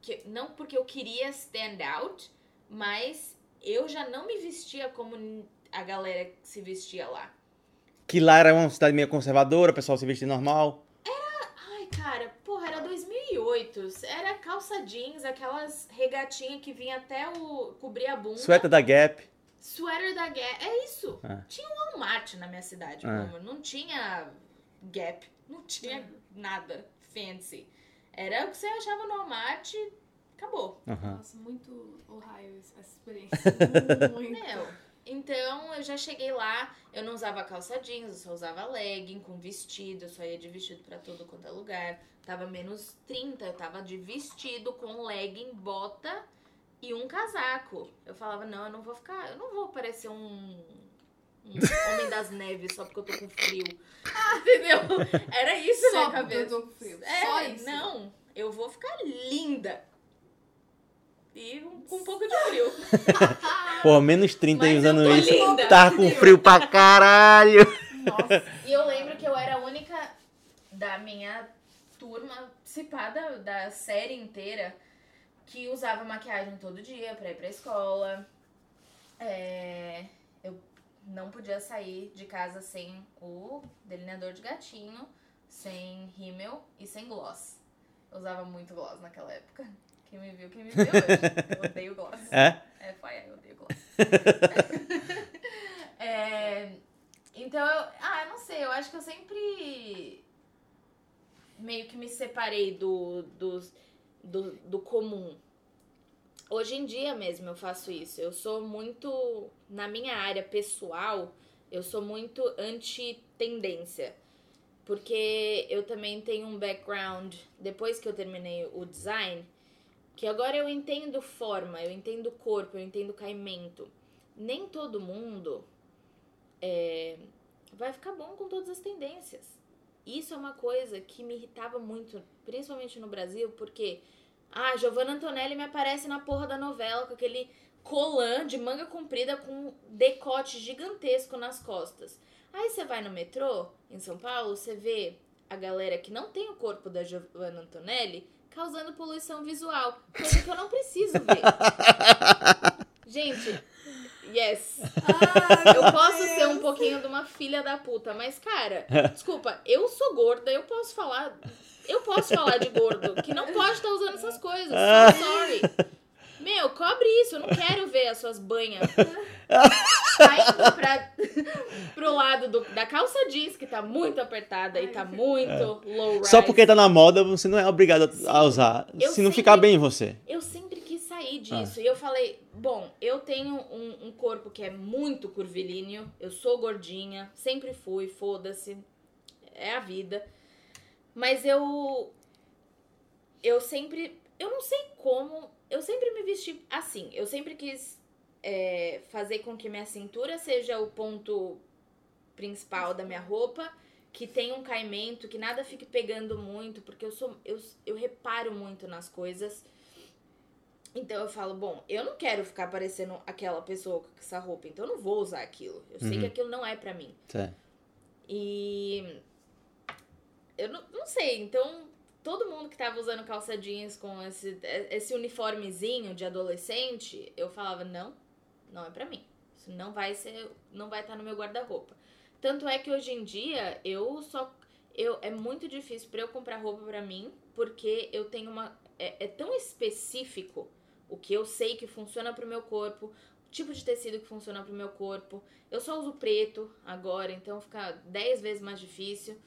que não porque eu queria stand out, mas eu já não me vestia como a galera que se vestia lá. Que lá era uma cidade meio conservadora, o pessoal se vestia normal. Ai, cara, porra, era 2008. Era calça jeans, aquelas regatinhas que vinha até o. cobrir a bunda. Suéter da Gap. Sweater da Gap. É isso. É. Tinha um Walmart na minha cidade, É. não tinha Gap, não tinha nada fancy. Era o que você achava no Walmart, acabou. Aham. Nossa, muito Ohio essa experiência. Muito. Meu, então eu já cheguei lá, eu não usava calça jeans, eu só usava legging com vestido, eu só ia de vestido pra todo quanto é lugar. Tava menos 30, eu tava de vestido com legging, bota e um casaco. Eu falava, não, eu não vou ficar, eu não vou parecer um, um homem das neves só porque eu tô com frio. Entendeu? Era isso Só na minha porque eu cabeça. tô com frio. É, Só isso. não, eu vou ficar linda. E com um pouco de frio. Pô, menos 30 e Mas usando isso. linda. Tava com frio pra caralho. Nossa. E eu lembro que eu era a única da minha turma, participada da série inteira, que usava maquiagem todo dia pra ir pra escola. É, eu não podia sair de casa sem o delineador de gatinho, sem rímel e sem gloss. Eu usava muito gloss naquela época. Quem me viu, quem me viu hoje. Eu odeio gloss. É? É, foi aí, eu odeio gloss. É, então, eu, ah, eu não sei, eu acho que eu sempre meio que me separei do, dos- do, do comum. Hoje em dia mesmo eu faço isso. Eu sou muito, na minha área pessoal, eu sou muito anti-tendência. Porque eu também tenho um background, depois que eu terminei o design, que agora eu entendo forma, eu entendo corpo, eu entendo caimento. Nem todo mundo é, vai ficar bom com todas as tendências. Isso é uma coisa que me irritava muito, principalmente no Brasil, porque ah, Giovanna Antonelli me aparece na porra da novela com aquele colã de manga comprida com decote gigantesco nas costas. Aí você vai no metrô, em São Paulo, você vê a galera que não tem o corpo da Giovanna Antonelli causando poluição visual, coisa que eu não preciso ver. Gente, yes. Ai, Eu posso ser um pouquinho de uma filha da puta, mas cara, desculpa, eu sou gorda, eu posso falar. Eu posso falar de gordo, que não pode estar usando essas coisas. So sorry. Meu, cobre isso, eu não quero ver as suas banhas. Saindo pra, pro lado do- da calça jeans, que tá muito apertada e tá muito low rise. Só porque tá na moda, você não é obrigado a usar. Eu Se não sempre- ficar bem em você. Eu sempre quis sair disso. E eu falei, bom, eu tenho um, um corpo que é muito curvilíneo, eu sou gordinha, sempre fui, foda-se. É a vida. Mas eu. Eu sempre. Eu não sei como. Eu sempre me vesti assim. Eu sempre quis é, fazer com que minha cintura seja o ponto principal da minha roupa. Que tenha um caimento, que nada fique pegando muito, porque eu sou. Eu, eu reparo muito nas coisas. Então eu falo, bom, eu não quero ficar parecendo aquela pessoa com essa roupa, então eu não vou usar aquilo. Eu sei Uhum. que aquilo não é pra mim. Certo. E eu não, não sei, então todo mundo que tava usando calça jeans com esse, esse uniformezinho de adolescente, eu falava, não, não é pra mim. Isso não vai ser, não vai estar no meu guarda-roupa. Tanto é que hoje em dia eu só eu é muito difícil pra eu comprar roupa pra mim, porque eu tenho uma é, é tão específico o que eu sei que funciona pro meu corpo, o tipo de tecido que funciona pro meu corpo. Eu só uso preto agora, então fica 10 vezes mais difícil.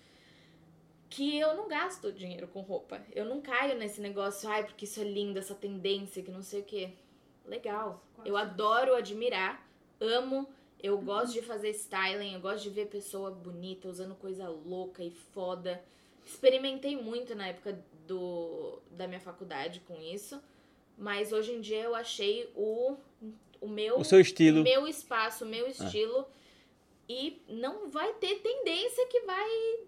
Que eu não gasto dinheiro com roupa. Eu não caio nesse negócio, ai, porque isso é lindo, essa tendência, que não sei o quê. Legal. Eu adoro admirar, amo. Eu gosto de fazer styling, eu gosto de ver pessoa bonita, usando coisa louca e foda. Experimentei muito na época do, da minha faculdade com isso. Mas hoje em dia eu achei o, o meu O seu estilo. meu espaço, o meu estilo. E não vai ter tendência que vai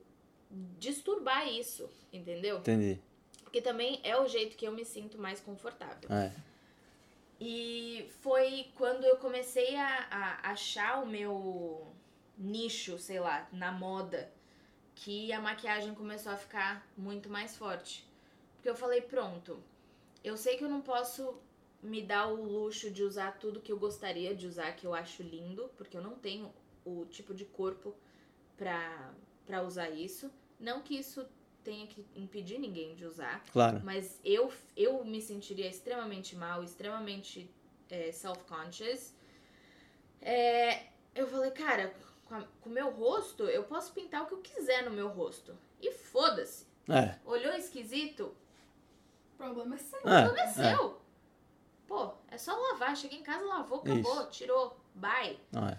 disturbar isso, entendeu? Entendi. Porque também é o jeito que eu me sinto mais confortável. É. E foi quando eu comecei a, a achar o meu nicho, sei lá, na moda, que a maquiagem começou a ficar muito mais forte. Porque eu falei, pronto, eu sei que eu não posso me dar o luxo de usar tudo que eu gostaria de usar, que eu acho lindo, porque eu não tenho o tipo de corpo pra, pra usar isso. Não que isso tenha que impedir ninguém de usar, Claro. mas eu, eu me sentiria extremamente mal, extremamente é, self-conscious. É, eu falei, cara, com o meu rosto, eu posso pintar o que eu quiser no meu rosto. E foda-se. É. Olhou esquisito? O problema é seu. O É. problema é seu. Pô, é só lavar. Cheguei em casa, lavou, acabou, tirou. Bye. Não é.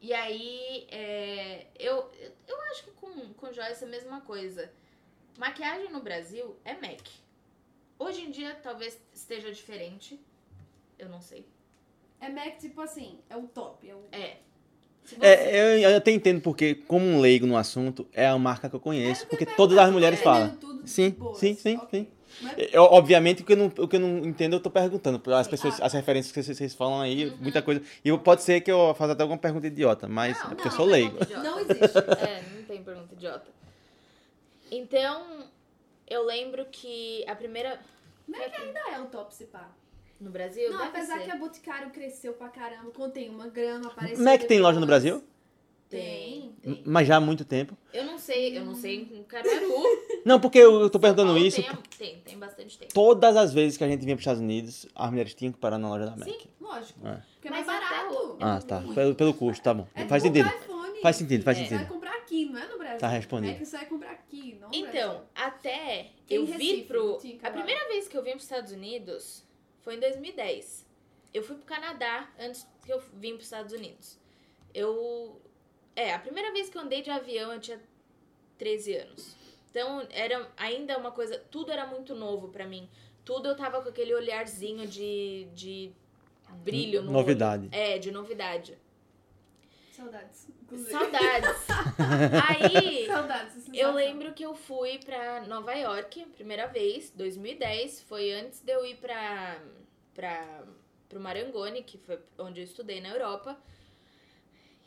E aí, é, eu, eu acho que com, com joias é a mesma coisa. Maquiagem no Brasil é MAC. Hoje em dia talvez esteja diferente. Eu não sei. É Mac, tipo assim, é o top. É o... É. Se você- É, eu, eu até entendo porque, como um leigo no assunto, é a marca que eu conheço, É, porque todas as mulheres falam. entendendo tudo de Sim, sim, sim, Ok. sim. Mas- Eu, obviamente, o que, eu não, o que eu não entendo, eu tô perguntando. As pessoas, as referências que vocês, falam aí, Uhum. muita coisa. E eu- pode ser que eu faça até alguma pergunta idiota, mas Não, é porque eu não, sou não é leigo. Não existe. É, não tem pergunta idiota. Então, eu lembro que a primeira. Mac ainda é o top, se pá. No Brasil? Não, deve apesar ser. que a Boticário cresceu pra caramba. Tem uma grama apareceu. Mac tem loja no. Brasil? Tem. Tem. Mas já há muito tempo. Eu não sei, eu não sei em Caruaru. Não, porque eu, eu tô perguntando Paulo isso. Tem, tem, tem bastante tempo. Todas as vezes que a gente vinha para os Estados Unidos, as mulheres tinham que parar na loja da Mac. Sim. Lógico. É. Porque é mais Mas até barato. Ah, tá. Muito. Pelo, pelo custo, tá bom. É faz tipo sentido. iPhone. Faz sentido, faz É. Você vai sentido. comprar aqui, não é no Brasil. Tá respondido. É que você vai comprar aqui, não Então, Brasil. até Tem eu em vi Recife, pro. A primeira vez que eu vim pros Estados Unidos foi em 2010. Eu fui pro Canadá antes que eu vim pros Estados Unidos. Eu. É, a primeira vez que eu andei de avião eu tinha 13 anos. Então, era ainda uma coisa. Tudo era muito novo pra mim. Tudo eu tava com aquele olharzinho de. de brilho no olho. Novidade. É, de novidade. Saudades. inclusive. Saudades. Aí. Saudades. Eu lembro que eu fui pra Nova York, primeira vez, 2010. Foi antes de eu ir pra, pra, pro Marangoni, que foi onde eu estudei na Europa.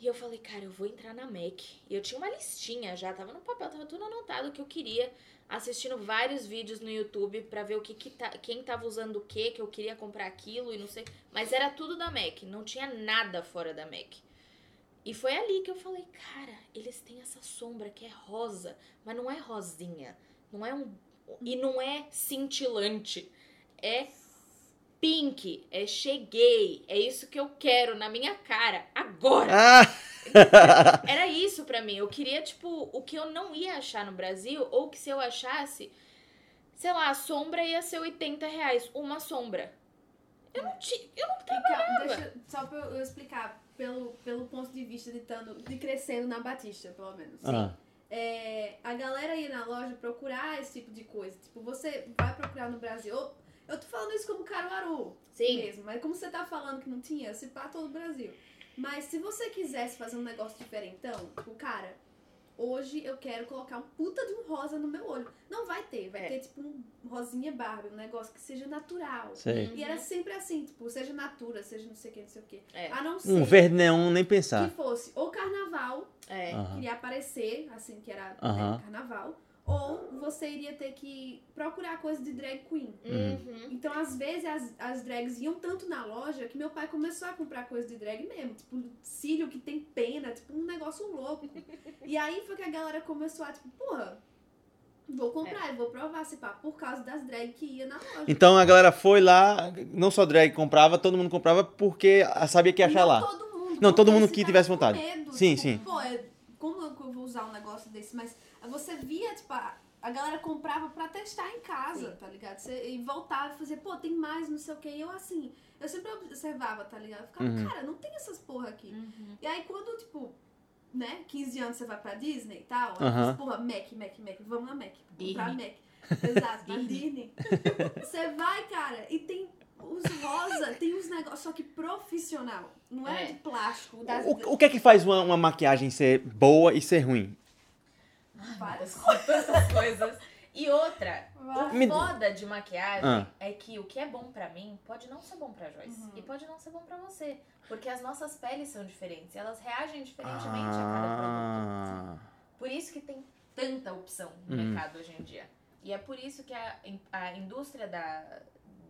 E eu falei, cara, eu vou entrar na MAC. E eu tinha uma listinha já, tava no papel, tava tudo anotado que eu queria. Assistindo vários vídeos no YouTube pra ver o que, que tá, quem tava usando o que, que eu queria comprar aquilo e não sei. Mas era tudo da MAC, não tinha nada fora da MAC. E foi ali que eu falei, cara, eles têm essa sombra que é rosa, mas não é rosinha. Não é um. E não é cintilante. É pink. É cheguei. É isso que eu quero na minha cara. Agora! Ah! Era isso pra mim. Eu queria, tipo, o que eu não ia achar no Brasil, ou que se eu achasse, sei lá, a sombra ia ser 80 reais. Uma sombra. Eu não tinha. Eu não trabalhava. deixa, só pra eu explicar, pelo, pelo ponto de vista de, tando, de crescendo na Batista, pelo menos. Ah, É, a galera ia na loja procurar esse tipo de coisa. Tipo, você vai procurar no Brasil. Eu, eu tô falando isso como Caruaru Sim. mesmo, mas como você tá falando que não tinha, se pá todo o Brasil. Mas se você quisesse fazer um negócio diferentão, tipo, cara, hoje eu quero colocar um puta de um rosa no meu olho. Não vai ter, vai É. ter tipo um rosinha Barbie, um negócio que seja natural. sei. E era sempre assim, tipo, seja natura, seja não sei o que, não sei o que. É. A não ser Um verde neon, nem que pensar. fosse ou carnaval, É. Aham. queria aparecer, assim, que era né, carnaval, ou você iria ter que procurar coisa de drag queen. Uhum. Então, às vezes, as, as drags iam tanto na loja que meu pai começou a comprar coisa de drag mesmo. Tipo, cílio que tem pena, tipo, um negócio louco. e aí foi que a galera começou a, tipo, porra, vou comprar, eu vou provar, se pá, por causa das drag que ia na loja. Então a galera foi lá, não só drag comprava, todo mundo comprava porque sabia que ia achar não lá. todo mundo. Não, todo mundo que tivesse vontade. medo, Sim, tipo, sim. Pô, é- como eu vou usar um negócio desse? Mas você via, tipo, a- a galera comprava pra testar em casa, tá ligado? Você, e voltava e fazia, pô, tem mais, não sei o que. E eu assim, eu sempre observava, tá ligado? Eu ficava, Uhum. cara, não tem essas porra aqui. Uhum. E aí quando, tipo, né, 15 anos você vai pra Disney e tal, Aham. aí, porra, Mac, Mac, Mac, vamos na Mac. Comprar. Mac. Exato, na Disney. Você vai, cara, e tem os rosa, tem uns negócios, só que profissional. Não é, É. de plástico. Das, O, o que é que faz uma, uma maquiagem ser boa e ser ruim? Várias Essas coisas. E outra, o Me- foda de maquiagem Ah. é que o que é bom pra mim pode não ser bom pra Joyce. Uhum. E pode não ser bom pra você. Porque as nossas peles são diferentes. Elas reagem diferentemente a cada produto. Ah, Por isso que tem tanta opção no Uhum. mercado hoje em dia. E é por isso que a, a indústria da,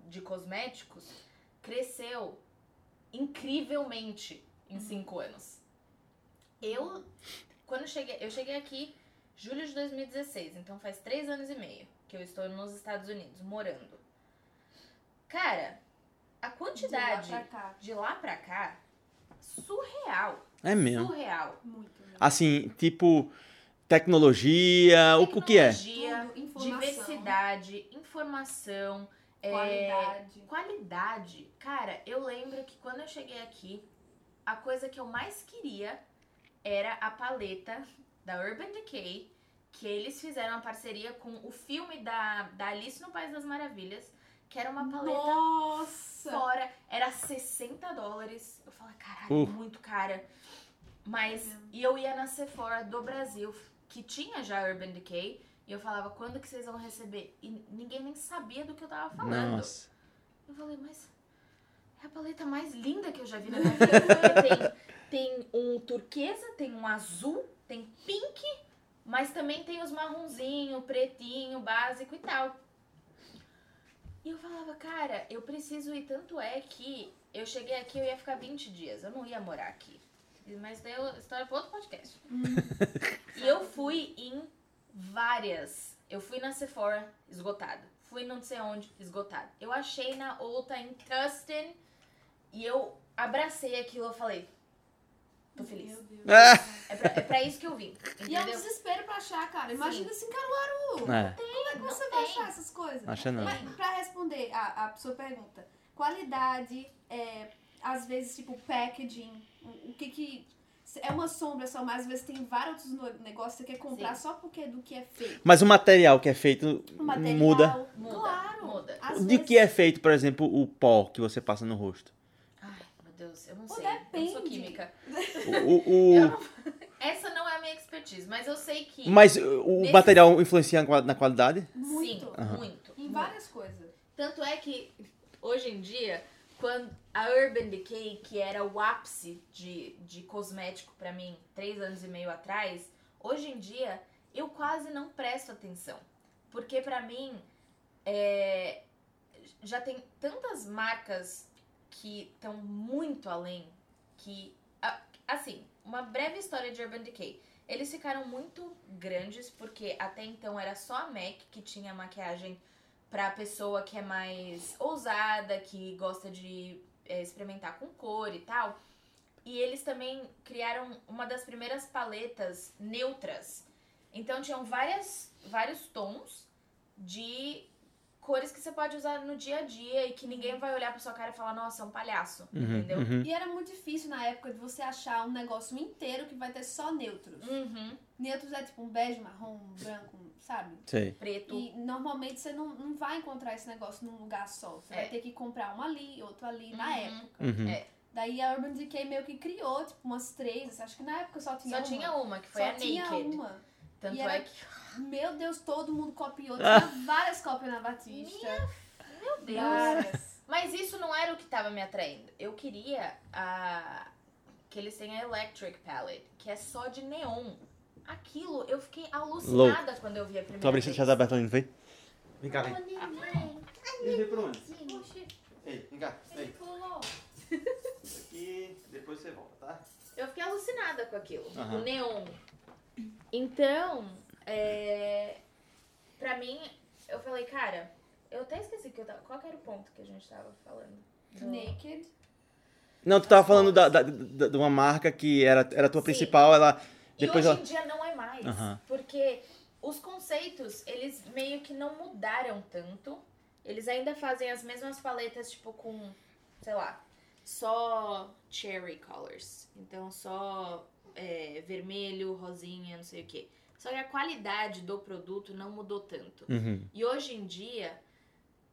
de cosméticos cresceu incrivelmente em cinco anos. Eu, quando cheguei, eu cheguei aqui julho de 2016, então faz três anos e meio que eu estou nos Estados Unidos, morando. Cara, a quantidade De lá pra cá. de lá pra cá, surreal. é mesmo. Surreal. Muito, né? Assim, tipo, tecnologia, o, o que é? Tecnologia, informação. diversidade, informação, é, Qualidade. qualidade. Cara, eu lembro que quando eu cheguei aqui, a coisa que eu mais queria era a paleta da Urban Decay, que eles fizeram uma parceria com o filme da, da Alice no País das Maravilhas, que era uma paleta Nossa! fora, era 60 dólares. Eu falei, caralho, Uh. muito cara. Mas, e eu ia na Sephora do Brasil, que tinha já Urban Decay, e eu falava, quando que vocês vão receber? E ninguém nem sabia do que eu tava falando. Nossa. Eu falei, mas é a paleta mais linda que eu já vi na minha vida. Tem, tem um turquesa, tem um azul, tem pink, mas também tem os marronzinho, pretinho, básico e tal. E eu falava, cara, eu preciso ir. Tanto é que eu cheguei aqui, eu ia ficar 20 dias. Eu não ia morar aqui. Mas daí eu- história para outro podcast. e eu fui em várias. Eu fui na Sephora, esgotado. Fui não sei onde, esgotado. Eu achei na Ulta em Tustin e eu abracei aquilo. Eu falei, tô feliz. Meu Deus. Ah! É pra, é pra isso que eu vim. E é um desespero pra achar, cara. Imagina em Caruaru. É, Como é que não você vai tem. achar essas coisas? acha não. Mas pra responder a, a sua pergunta, qualidade, é, às vezes, tipo, packaging, o, o que que... É uma sombra só, mas às vezes tem vários outros negócios que você quer comprar Sim. só porque do que é feito. Mas o material que é feito muda. Muda, Claro. muda. Às De vezes- que é feito, por exemplo, o pó que você passa no rosto? Ai, meu Deus, eu não Pô, sei. Eu não sou depende. química. O, o- Essa não é a minha expertise, mas eu sei que. Mas o Nesse- material influencia na qualidade? Muito. Sim, Aham. muito. Em muito. várias coisas. Tanto é que hoje em dia, quando a Urban Decay, que era o ápice de, de cosmético pra mim três anos e meio atrás, hoje em dia eu quase não presto atenção. Porque pra mim é, já tem tantas marcas que estão muito além que. Assim, uma breve história de Urban Decay. Eles ficaram muito grandes porque até então era só a MAC que tinha maquiagem pra pessoa que é mais ousada, que gosta de é, experimentar com cor e tal. E eles também criaram uma das primeiras paletas neutras. Então tinham várias, vários tons de cores que você pode usar no dia a dia e que ninguém vai olhar pra sua cara e falar, nossa, é um palhaço. Uhum, entendeu? uhum. E era muito difícil na época de você achar um negócio inteiro que vai ter só neutros. Uhum. Neutros é tipo um bege, marrom, um branco, sabe? Sei. Preto. E normalmente você não, não vai encontrar esse negócio num lugar só. Você É. vai ter que comprar um ali, outro ali, na Uhum. época. Uhum. É. Daí a Urban Decay meio que criou, tipo, umas três. Acho que na época só tinha Só uma. tinha uma, que foi só a tinha Naked. uma. Tanto E era- é que. Meu Deus, todo mundo copiou. Ah. Tinha várias cópias na Batista. Meu Deus. Várias. Mas isso não era o que tava me atraindo. Eu queria a. Que eles têm a Electric Palette, que é só de neon. Aquilo, eu fiquei alucinada quando eu vi a primeira Tu abriu vez. deixa aberto ali, não foi? Vem cá, vem. neném. Ele veio por onde? Oxi, Ei, vem cá. ele pulou. Aqui, depois você volta, tá? Eu fiquei alucinada com aquilo. O neon. Então, é. Pra mim, eu falei, cara, eu até esqueci que eu tava. Qual que era o ponto que a gente tava falando? Do- Naked. Não, tu tava falando da, da- da- de uma marca que era, era a tua Sim. principal, ela. E Depois hoje ela. em dia não é mais. Aham. Porque os conceitos, eles meio que não mudaram tanto. Eles ainda fazem as mesmas paletas, tipo, com, sei lá, só cherry colors. Então, só é, vermelho, rosinha, não sei o quê. Só que a qualidade do produto não mudou tanto. Uhum. E hoje em dia,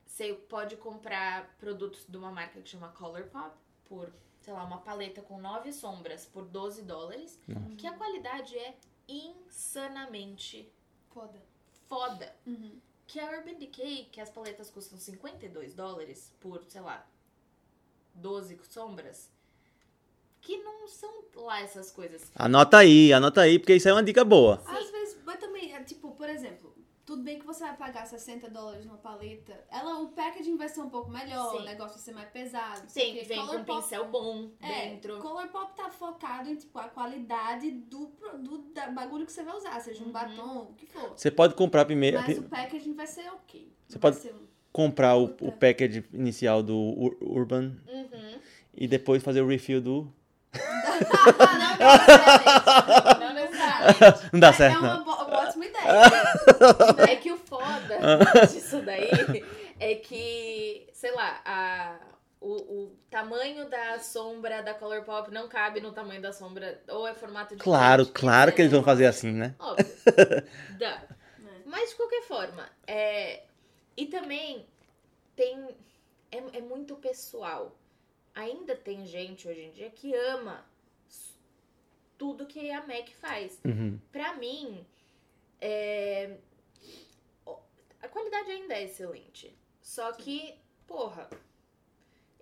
você pode comprar produtos de uma marca que chama Colourpop por, sei lá, uma paleta com nove sombras por 12 dólares, Nossa. que a qualidade é insanamente Foda. foda. Uhum. Que a Urban Decay, que as paletas custam 52 dólares por, sei lá, 12 sombras, que não são lá essas coisas. Anota aí, anota aí, porque isso é uma dica boa. Sim. Às vezes, mas também, é, tipo, por exemplo, tudo bem que você vai pagar 60 dólares numa paleta, ela, o packaging vai ser um pouco melhor, Sim. o negócio vai ser mais pesado. não Tem, quê. vem com um Colourpop- pincel bom É, dentro. Colourpop tá focado em, tipo, a qualidade do produto, da bagulho que você vai usar, seja um Uhum. batom, o que for. Você pode comprar primeiro, Mas o packaging vai ser ok. Você Não pode- um- comprar o, o package inicial do Ur- Urban Uhum. e depois fazer o refill do. Não necessariamente. Não dá É certo, uma não. bo- ótima ideia. É que o foda disso daí é que, sei lá, a, o, o tamanho da sombra da Colourpop não cabe no tamanho da sombra, ou é formato de Claro, frente, claro que eles vão fazer assim, né? Óbvio. Dá. Mas de qualquer forma, é... e também tem. É, é muito pessoal. Ainda tem gente hoje em dia que ama tudo que a MAC faz. Uhum. Pra mim, é, a qualidade ainda é excelente. Só que, porra,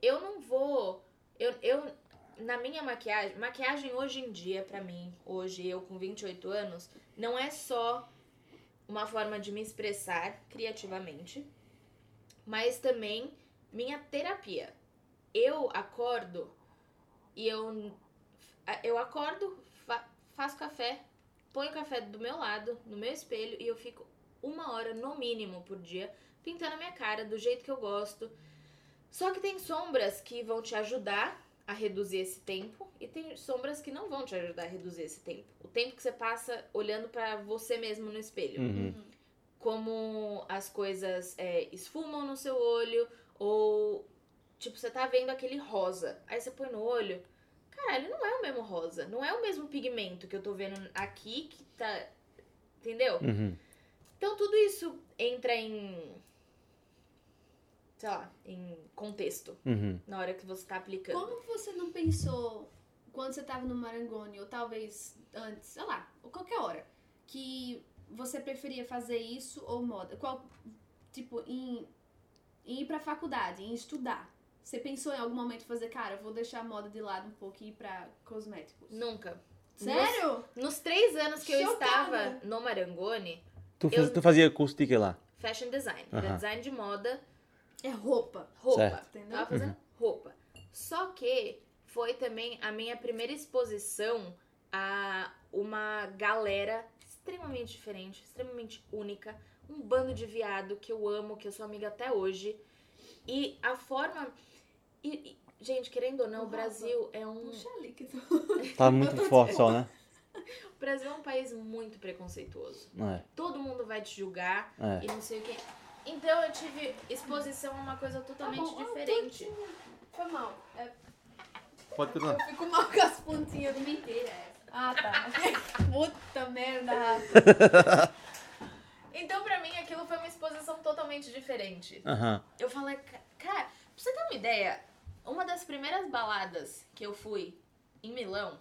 eu não vou. Eu, eu, na minha maquiagem, maquiagem hoje em dia, pra mim, hoje eu com 28 anos, não é só uma forma de me expressar criativamente, mas também minha terapia. Eu acordo e eu eu acordo, faço café, ponho o café do meu lado, no meu espelho, e eu fico uma hora no mínimo por dia pintando a minha cara do jeito que eu gosto. Só que tem sombras que vão te ajudar a reduzir esse tempo e tem sombras que não vão te ajudar a reduzir esse tempo. O tempo que você passa olhando pra você mesmo no espelho Uhum. como as coisas é, esfumam no seu olho, ou tipo, você tá vendo aquele rosa, aí você põe no olho, caralho, não é o mesmo rosa, não é o mesmo pigmento que eu tô vendo aqui que tá. Entendeu? Uhum. Então tudo isso entra em. sei lá, em contexto Uhum. na hora que você tá aplicando. Como você não pensou quando você tava no Marangoni, ou talvez antes, sei lá, ou qualquer hora, que você preferia fazer isso ou moda? Qual, tipo, em, em ir pra faculdade, em estudar. Você pensou em algum momento fazer, cara, eu vou deixar a moda de lado um pouco e ir pra cosméticos? Nunca. Sério? Nos, nos três anos que eu Chocada. estava no Marangoni, Tu, Eu- tu fazia curso de que lá? fashion design, era Aham. design de moda, É roupa, roupa. Certo. entendeu? Tava fazendo roupa. Só que foi também a minha primeira exposição a uma galera extremamente diferente, extremamente única. Um bando de viado que eu amo, que eu sou amiga até hoje. E a forma. E, e, gente, querendo ou não, o Rafa, Brasil é um. Puxa tu... Tava muito forte só, né? O Brasil é um país muito preconceituoso. Não é. Todo mundo vai te julgar É. e não sei o quê. Então eu tive exposição a uma coisa totalmente Tá bom, tô diferente. Foi mal. É, Pode continuar. eu fico mal com as pontinhas mentira. Ah, tá. Puta merda, Rafa. Então, pra mim, aquilo foi uma exposição totalmente diferente. Aham. Eu falei, "Ca- cara, pra você ter uma ideia, uma das primeiras baladas que eu fui em Milão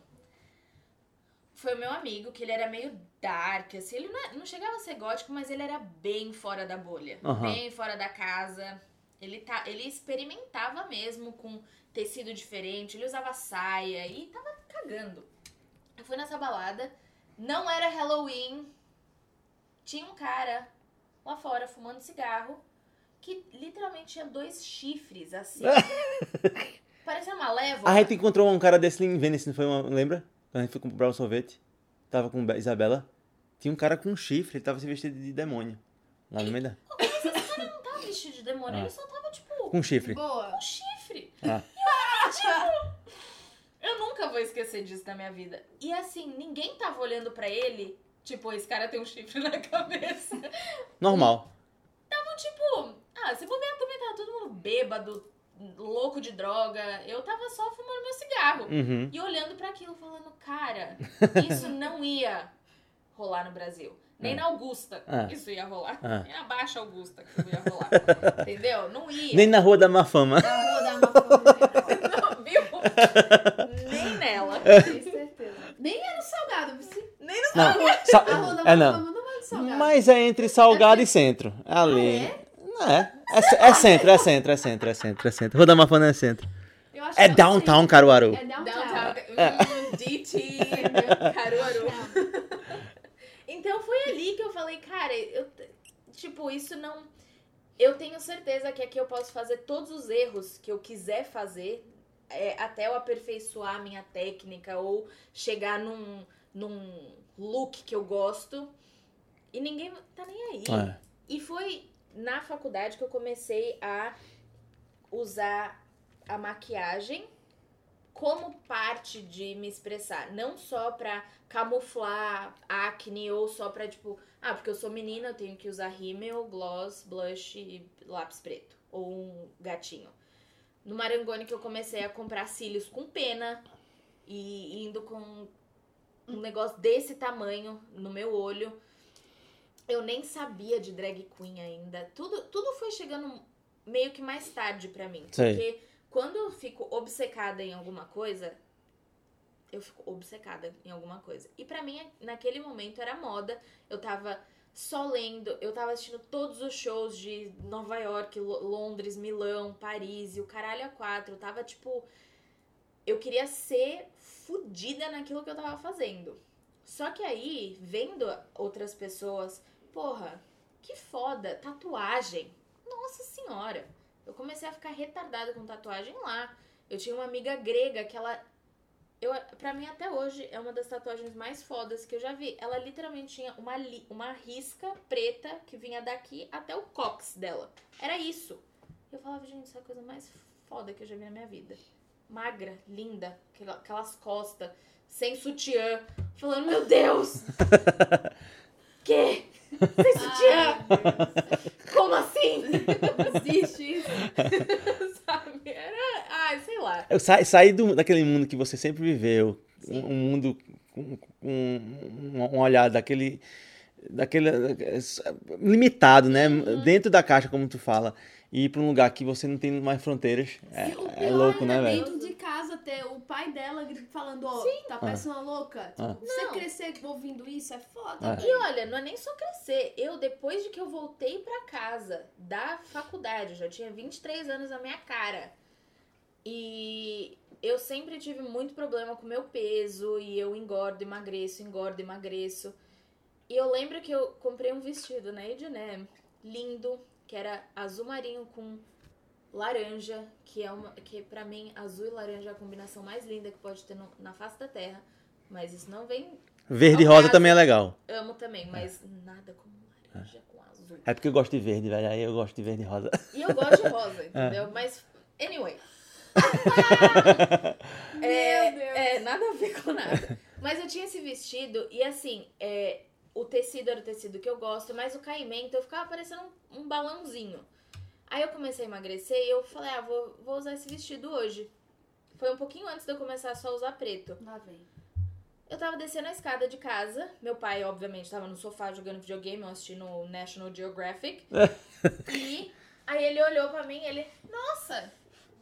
foi o meu amigo, que ele era meio dark, assim, ele não, é- não chegava a ser gótico, mas ele era bem fora da bolha, Aham. bem fora da casa. Ele, tá, ele experimentava mesmo com tecido diferente, ele usava saia e tava cagando. Eu fui nessa balada, não era Halloween, tinha um cara lá fora fumando cigarro que literalmente tinha dois chifres assim. Parecia uma lévoa. A gente encontrou um cara desse em Venice, não foi uma. Lembra? Quando a gente foi comprar um sorvete. Tava com Be- Isabela. Tinha um cara com um chifre, ele tava se vestido de demônio. Lá no meio da. Esse cara não tava vestido de demônio, Ah. ele só tava tipo Com chifre. Boa. com chifre. Ah. E eu, tipo, eu nunca vou esquecer disso na minha vida. E assim, ninguém tava olhando pra ele Tipo, esse cara tem um chifre na cabeça. Normal. Tipo, ah, se bobear também tava todo mundo bêbado, louco de droga. Eu tava só fumando meu cigarro. Uhum. E olhando pra aquilo, falando, cara, isso não ia rolar no Brasil. Nem É. na Augusta É. isso ia rolar. É. Nem na Baixa Augusta que isso ia rolar. Entendeu? Não ia. Nem na Rua da Má Fama. Na rua da Amazônia. Não, viu? Nem nela. Tenho certeza. Nem é no salgado. se- Nem no Não, sa- A rua da é não. Amazônia não é no salgado. Mas é entre Salgado e Centro. Ali. Ah, É. É, ce- é centro, é centro, é centro, é centro, é centro. Má Fama é centro. É downtown. Caruaru. É downtown. Downtown, É. DT, Caruaru. Então foi ali que eu falei, cara, eu, tipo, isso não. Eu tenho certeza que aqui eu posso fazer todos os erros que eu quiser fazer, é, até eu aperfeiçoar a minha técnica ou chegar num, num look que eu gosto. E ninguém tá nem aí. É. E foi na faculdade que eu comecei a usar a maquiagem como parte de me expressar, não só pra camuflar acne ou só pra tipo, ah, porque eu sou menina, eu tenho que usar rímel, gloss, blush e lápis preto ou um gatinho. No Marangoni que eu comecei a comprar cílios com pena e indo com um negócio desse tamanho no meu olho. Eu nem sabia de drag queen ainda. Tudo, tudo foi chegando meio que mais tarde pra mim. Sei. Porque quando eu fico obcecada em alguma coisa, eu fico obcecada em alguma coisa. E pra mim, naquele momento, era moda. Eu tava só lendo, eu tava assistindo todos os shows de Nova York, Lo- Londres, Milão, Paris e o caralho a quatro. Eu tava tipo. Eu queria ser fodida naquilo que eu tava fazendo. Só que aí, vendo outras pessoas, porra, que foda, tatuagem. Nossa senhora. Eu comecei a ficar retardada com tatuagem lá. Eu tinha uma amiga grega que ela. Eu, pra mim, até hoje, é uma das tatuagens mais fodas que eu já vi. Ela literalmente tinha uma, li- uma risca preta que vinha daqui até o cox dela. Era isso. Eu falava, gente, isso é a coisa mais foda que eu já vi na minha vida. Magra, linda, aquela- aquelas costas, sem sutiã. Falando, meu Deus! que? Sem sutiã? Ai, meu Deus. Como assim? Existe isso. Sabe? Era. Ai, sei lá. Eu sa saí do, daquele mundo que você sempre viveu. Um, um mundo com, com um, um olhar daquele. daquele limitado, né? Uhum. Dentro da caixa, como tu fala. E ir pra um lugar que você não tem mais fronteiras. É, o é louco, né, ainda velho? Dentro de casa, ter o pai dela falando, ó, tá parecendo uma louca. Tipo, Ah. você Não. crescer ouvindo isso é foda. Ah. E olha, não é nem só crescer. Eu, depois de que eu voltei pra casa da faculdade, eu já tinha 23 anos na minha cara. E eu sempre tive muito problema com meu peso. E eu engordo, emagreço, engordo, emagreço. E eu lembro que eu comprei um vestido na H&M, lindo, que era azul marinho com laranja, que é uma que pra mim azul e laranja é a combinação mais linda que pode ter no- na face da Terra. Mas isso não vem Verde e rosa caso- também é legal. Amo também, mas nada como laranja com azul. É porque eu gosto de verde, velho. Aí eu gosto de verde e rosa. E eu gosto de rosa, entendeu? Mas, anyway. é, Meu Deus. é, nada a ver com nada. Mas eu tinha esse vestido e assim, é, o tecido era o tecido que eu gosto, mas o caimento eu ficava parecendo um, um balãozinho. Aí eu comecei a emagrecer e eu falei, ah, vou, vou usar esse vestido hoje. Foi um pouquinho antes de eu começar só a usar preto. Lá vem. Eu tava descendo a escada de casa. Meu pai, obviamente, tava no sofá jogando videogame, eu assistindo o National Geographic. e aí ele olhou pra mim e ele, nossa,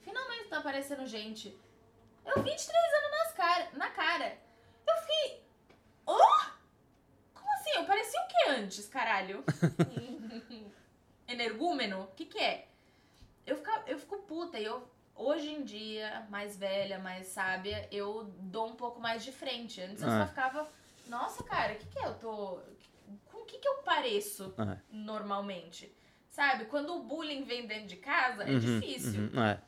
finalmente tá aparecendo gente. Eu 23 anos nas cara, na cara. Eu fiquei. Oh? Assim? Eu parecia o que antes, caralho? Energúmeno? O que, que é? Eu, fica, eu fico puta e eu hoje em dia, mais velha, mais sábia, eu dou um pouco mais de frente. Antes eu Ah. só ficava, nossa, cara, o que, que é? Eu tô. Com o que, que eu pareço Ah. normalmente? Sabe? Quando o bullying vem dentro de casa, é Uhum, difícil. uhum, é.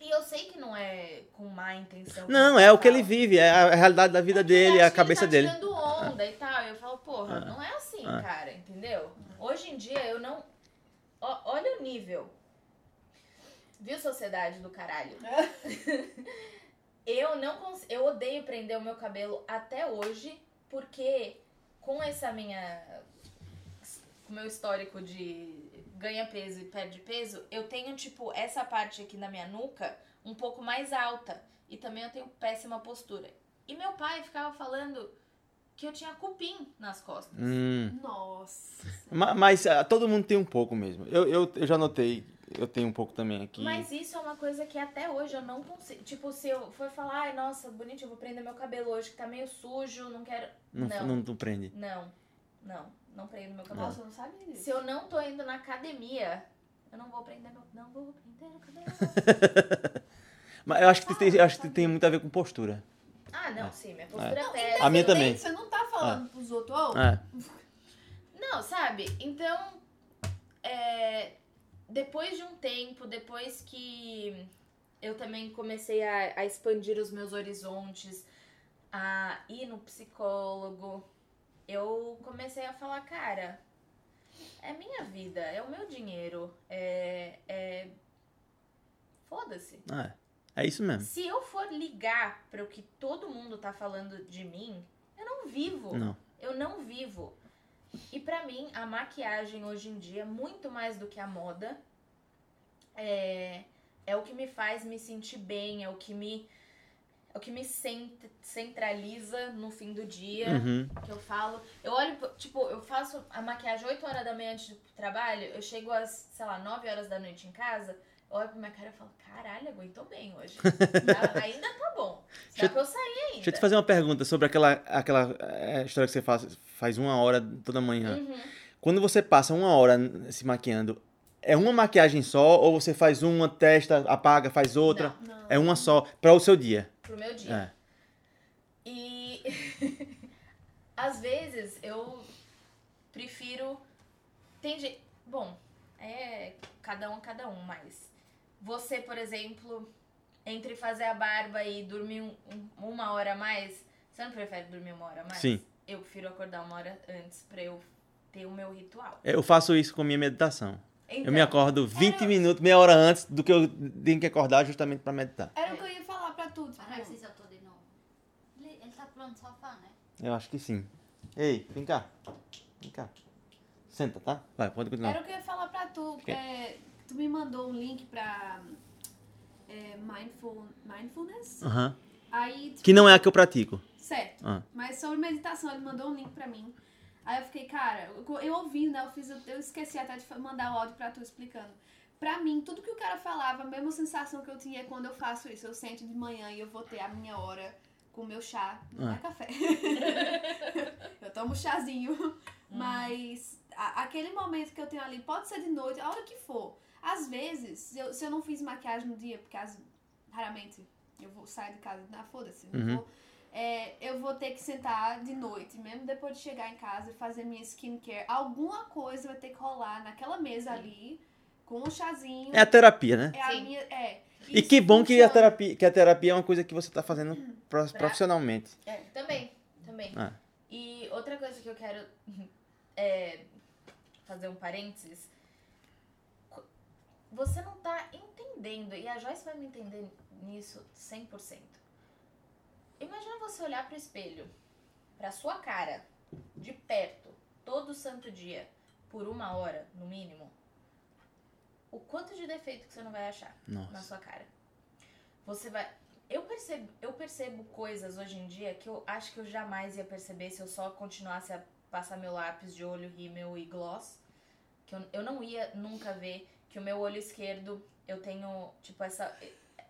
E eu sei que não é com má intenção. Não, é o que ele vive, é a realidade da vida É dele, é a cabeça ele dele. tá tirando onda e tal. E eu falo, porra, Ah. não é assim, Ah. cara, entendeu? Hoje em dia eu não. Ó, olha o nível. Viu, sociedade do caralho? eu não cons... Eu odeio prender o meu cabelo até hoje, porque com essa minha. Com o meu histórico de ganha peso e perde peso, eu tenho, tipo, essa parte aqui na minha nuca um pouco mais alta. E também eu tenho péssima postura. E meu pai ficava falando que eu tinha cupim nas costas. Hum. Nossa. Ma- Mas, ah, todo mundo tem um pouco mesmo. Eu, eu, eu já notei, eu tenho um pouco também aqui. Mas isso é uma coisa que até hoje eu não consigo. Tipo, se eu for falar, ai, nossa, bonito, eu vou prender meu cabelo hoje que tá meio sujo, não quero. não, não. não, não prende. Não, não, não prendo meu cabelo. Nossa, eu não sabia disso. Se eu não tô indo na academia, eu não vou prender meu. Não vou prender o cabelo. Mas eu acho que, tem, eu acho que tem muito a ver com postura. ah, não, sim, minha postura é. Independente, A minha também. Você não tá falando pros outros, ô, É. Não, sabe? Então, é, depois de um tempo, depois que eu também comecei a, a expandir os meus horizontes, a ir no psicólogo, eu comecei a falar, cara, é minha vida, é o meu dinheiro, é. é... Foda-se. É. É isso mesmo. Se eu for ligar para o que todo mundo tá falando de mim, eu não vivo. Não. Eu não vivo. E pra mim, a maquiagem hoje em dia, muito mais do que a moda, é, é o que me faz me sentir bem, é o que me é o que me cent- centraliza no fim do dia, Uhum. que eu falo. Eu olho, tipo, eu faço a maquiagem 8 horas da manhã antes do trabalho, eu chego às, sei lá, 9 horas da noite em casa, eu olho pra minha cara e falo, caralho, aguentou bem hoje. Ainda tá bom. Deixa- pra eu sair ainda. Deixa eu te fazer uma pergunta sobre aquela, aquela eh, história que você faz, faz uma hora toda manhã. Uhum. Quando você passa uma hora se maquiando, é uma maquiagem só ou você faz uma, testa, apaga, faz outra? Não. É uma só para o seu dia. Pro meu dia. É. E às vezes eu prefiro. Tem gente. Bom, é cada um, cada um, mas você, por exemplo, entre fazer a barba e dormir um- um- uma hora a mais, você não prefere dormir uma hora a mais? Sim. Eu prefiro acordar uma hora antes pra eu ter o meu ritual. Eu faço isso com a minha meditação. Então, Eu me acordo 20 era- minutos, meia hora antes do que eu tenho que acordar justamente para meditar. Era o que eu ia falar pra tu, tipo, Narciso, eu tô de novo. Ele, ele tá pulando sofá, né? Eu acho que sim. Ei, vem cá. Vem cá. Senta, tá? Vai, pode continuar. Era o que eu ia falar pra tu. quê? é, tu me mandou um link pra é, mindful, mindfulness. Aham. Aí, tipo, Que não é a que eu pratico. certo. Ah. Mas sobre meditação, ele mandou um link pra mim. Aí eu fiquei, cara, eu, eu ouvi, né? Eu, fiz, eu esqueci até de mandar o áudio pra tu explicando. Pra mim, tudo que o cara falava, a mesma sensação que eu tinha é quando eu faço isso. Eu sento de manhã e eu vou ter a minha hora com o meu chá. Não é Ah. café. eu tomo chazinho. Mas a- aquele momento que eu tenho ali, pode ser de noite, a hora que for. Às vezes, se eu, se eu não fiz maquiagem no dia, porque as, raramente eu vou sair de casa, ah, foda-se, não Uhum. vou. É, eu vou ter que sentar de noite, mesmo depois de chegar em casa e fazer minha skincare. Alguma coisa vai ter que rolar naquela mesa ali, com um chazinho. É a terapia, né? É a Sim. minha. É. E que bom que a, terapia, que a terapia é uma coisa que você tá fazendo Pra- profissionalmente. É, também, também. Ah. E outra coisa que eu quero é, fazer um parênteses. Você não tá entendendo, e a Joyce vai me entender nisso 100%. Imagina você olhar pro espelho, pra sua cara, de perto, todo santo dia, por uma hora, no mínimo. O quanto de defeito que você não vai achar na Nossa. sua cara. Você vai. Eu percebo, eu percebo coisas hoje em dia que eu acho que eu jamais ia perceber se eu só continuasse a passar meu lápis de olho, rímel e gloss. Que eu, eu não ia nunca ver que o meu olho esquerdo eu tenho, tipo, essa.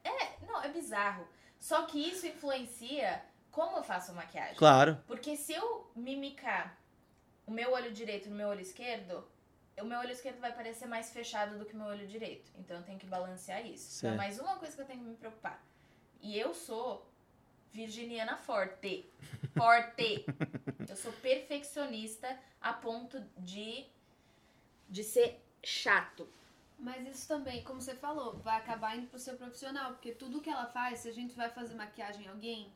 É, não, é bizarro. Só que isso influencia como eu faço maquiagem. Claro. Porque se eu mimicar o meu olho direito no meu olho esquerdo, o meu olho esquerdo vai parecer mais fechado do que o meu olho direito. Então eu tenho que balancear isso. Então é Certo. mais uma coisa que eu tenho que me preocupar. E eu sou virginiana forte. Forte. eu sou perfeccionista a ponto de de ser chato. Mas isso também, como você falou, vai acabar indo pro seu profissional, porque tudo que ela faz, se a gente vai fazer maquiagem em alguém,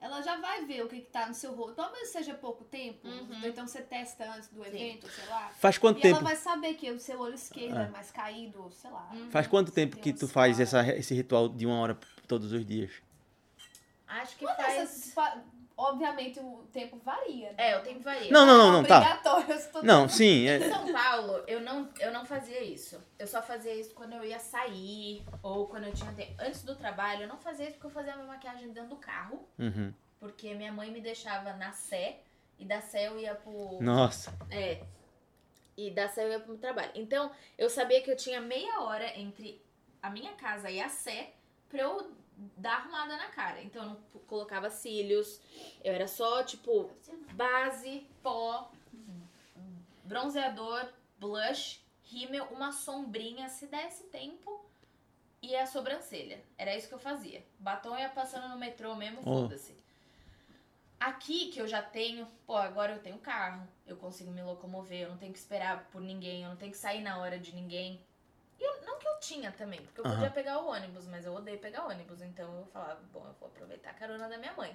ela já vai ver o que, que tá no seu rosto. Talvez seja pouco tempo, Uhum. então você testa antes do Sim. evento, sei lá. Faz quanto e tempo? ela vai saber que o seu olho esquerdo É. é, mais caído, sei lá. Uhum. Faz quanto tempo Tem que tu faz essa, esse ritual de uma hora todos os dias? Acho que Uma faz. dessas, pa- obviamente o tempo varia. né? É, o tempo varia. Não, não, não, não, tá. Não, sim. é- Em São Paulo, eu não, eu não fazia isso. Eu só fazia isso quando eu ia sair ou quando eu tinha tempo. Antes do trabalho, eu não fazia isso porque eu fazia minha maquiagem dentro do carro. Uhum. Porque minha mãe me deixava na Sé e da Sé eu ia pro. Nossa. É. E da Sé eu ia pro trabalho. Então, eu sabia que eu tinha meia hora entre a minha casa e a Sé pra eu dar arrumada na cara. Então, eu não colocava cílios. Eu era só, tipo, base, pó, bronzeador, blush, rímel, uma sombrinha, se desse tempo, e a sobrancelha. Era isso que eu fazia. Batom ia passando no metrô mesmo, Oh. foda-se. Aqui que eu já tenho, pô, agora eu tenho carro, eu consigo me locomover, eu não tenho que esperar por ninguém, eu não tenho que sair na hora de ninguém. Que eu tinha também, porque eu Aham. podia pegar o ônibus, mas eu odeio pegar ônibus, então eu falava, bom, eu vou aproveitar a carona da minha mãe.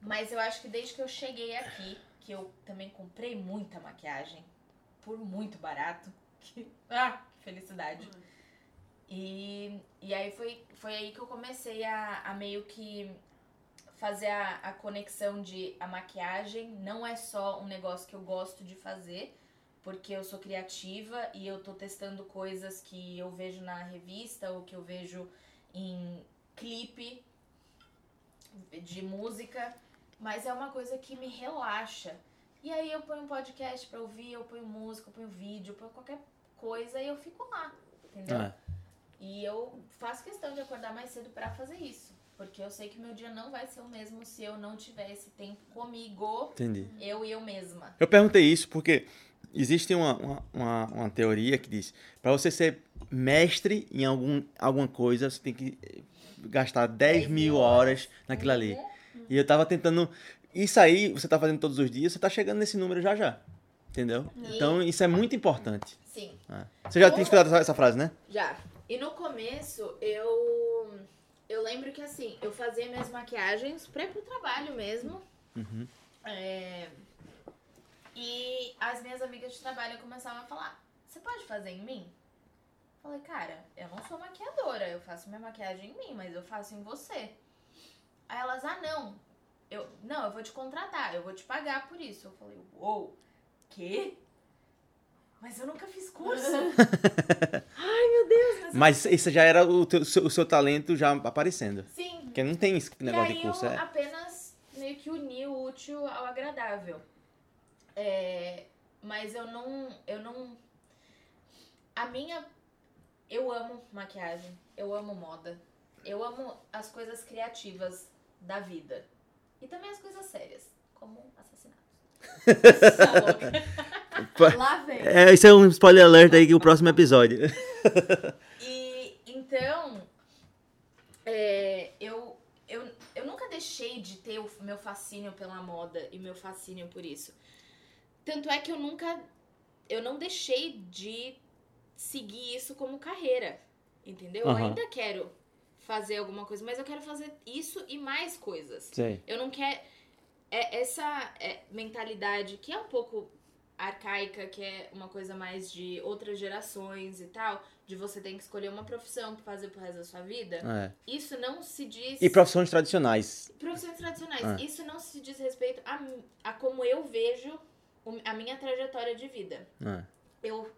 Mas eu acho que desde que eu cheguei aqui, que eu também comprei muita maquiagem, por muito barato, que, ah, que felicidade. E, e aí foi, foi aí que eu comecei a, a meio que fazer a, a conexão de a maquiagem não é só um negócio que eu gosto de fazer, porque eu sou criativa e eu tô testando coisas que eu vejo na revista ou que eu vejo em clipe de música, mas é uma coisa que me relaxa. E aí eu ponho um podcast pra ouvir, eu ponho música, eu ponho vídeo, eu ponho qualquer coisa e eu fico lá, entendeu? É. E eu faço questão de acordar mais cedo pra fazer isso. Porque eu sei que meu dia não vai ser o mesmo se eu não tiver esse tempo comigo, Entendi. eu e eu mesma. Eu perguntei isso porque existe uma, uma, uma, uma teoria que diz para você ser mestre em algum, alguma coisa, você tem que gastar 10 mil horas naquilo ali. E eu tava tentando. Isso aí, você tá fazendo todos os dias, você tá chegando nesse número já já. Entendeu? E- Então isso é muito importante. Sim, É. Você já tinha escutado essa, essa frase, né? já. E no começo, eu. Eu lembro que assim, eu fazia minhas maquiagens pra ir pro trabalho mesmo. Uhum. É, E as minhas amigas de trabalho começavam a falar: Você pode fazer em mim? Falei, cara, eu não sou maquiadora, eu faço minha maquiagem em mim, mas eu faço em você. Aí elas, ah, não. Eu, não, eu vou te contratar, eu vou te pagar por isso. Eu falei, uou, quê? Mas eu nunca fiz curso. Ai, meu Deus, mas. eu- Mas esse já era o, teu- o seu, talento já aparecendo. Sim, Porque não tem esse negócio de curso. eu É. apenas meio que uni o útil ao agradável. É, mas eu não, eu não... A minha... Eu amo maquiagem, eu amo moda, eu amo as coisas criativas da vida. E também as coisas sérias, como assassinatos. Tá. Lá vem. É, isso é um spoiler alert aí que o próximo episódio. E então, é, eu, eu, eu nunca deixei de ter o meu fascínio pela moda e meu fascínio por isso. Tanto é que eu nunca. Eu não deixei de seguir isso como carreira. Entendeu? Eu Aham. ainda quero fazer alguma coisa, mas eu quero fazer isso e mais coisas. Sei. Eu não quero. É, essa é, mentalidade que é um pouco arcaica, que é uma coisa mais de outras gerações e tal, de você tem que escolher uma profissão pra fazer pro resto da sua vida. É. Isso não se diz. E profissões tradicionais. Profissões tradicionais. É. Isso não se diz respeito a, a como eu vejo a minha trajetória de vida. É. Eu,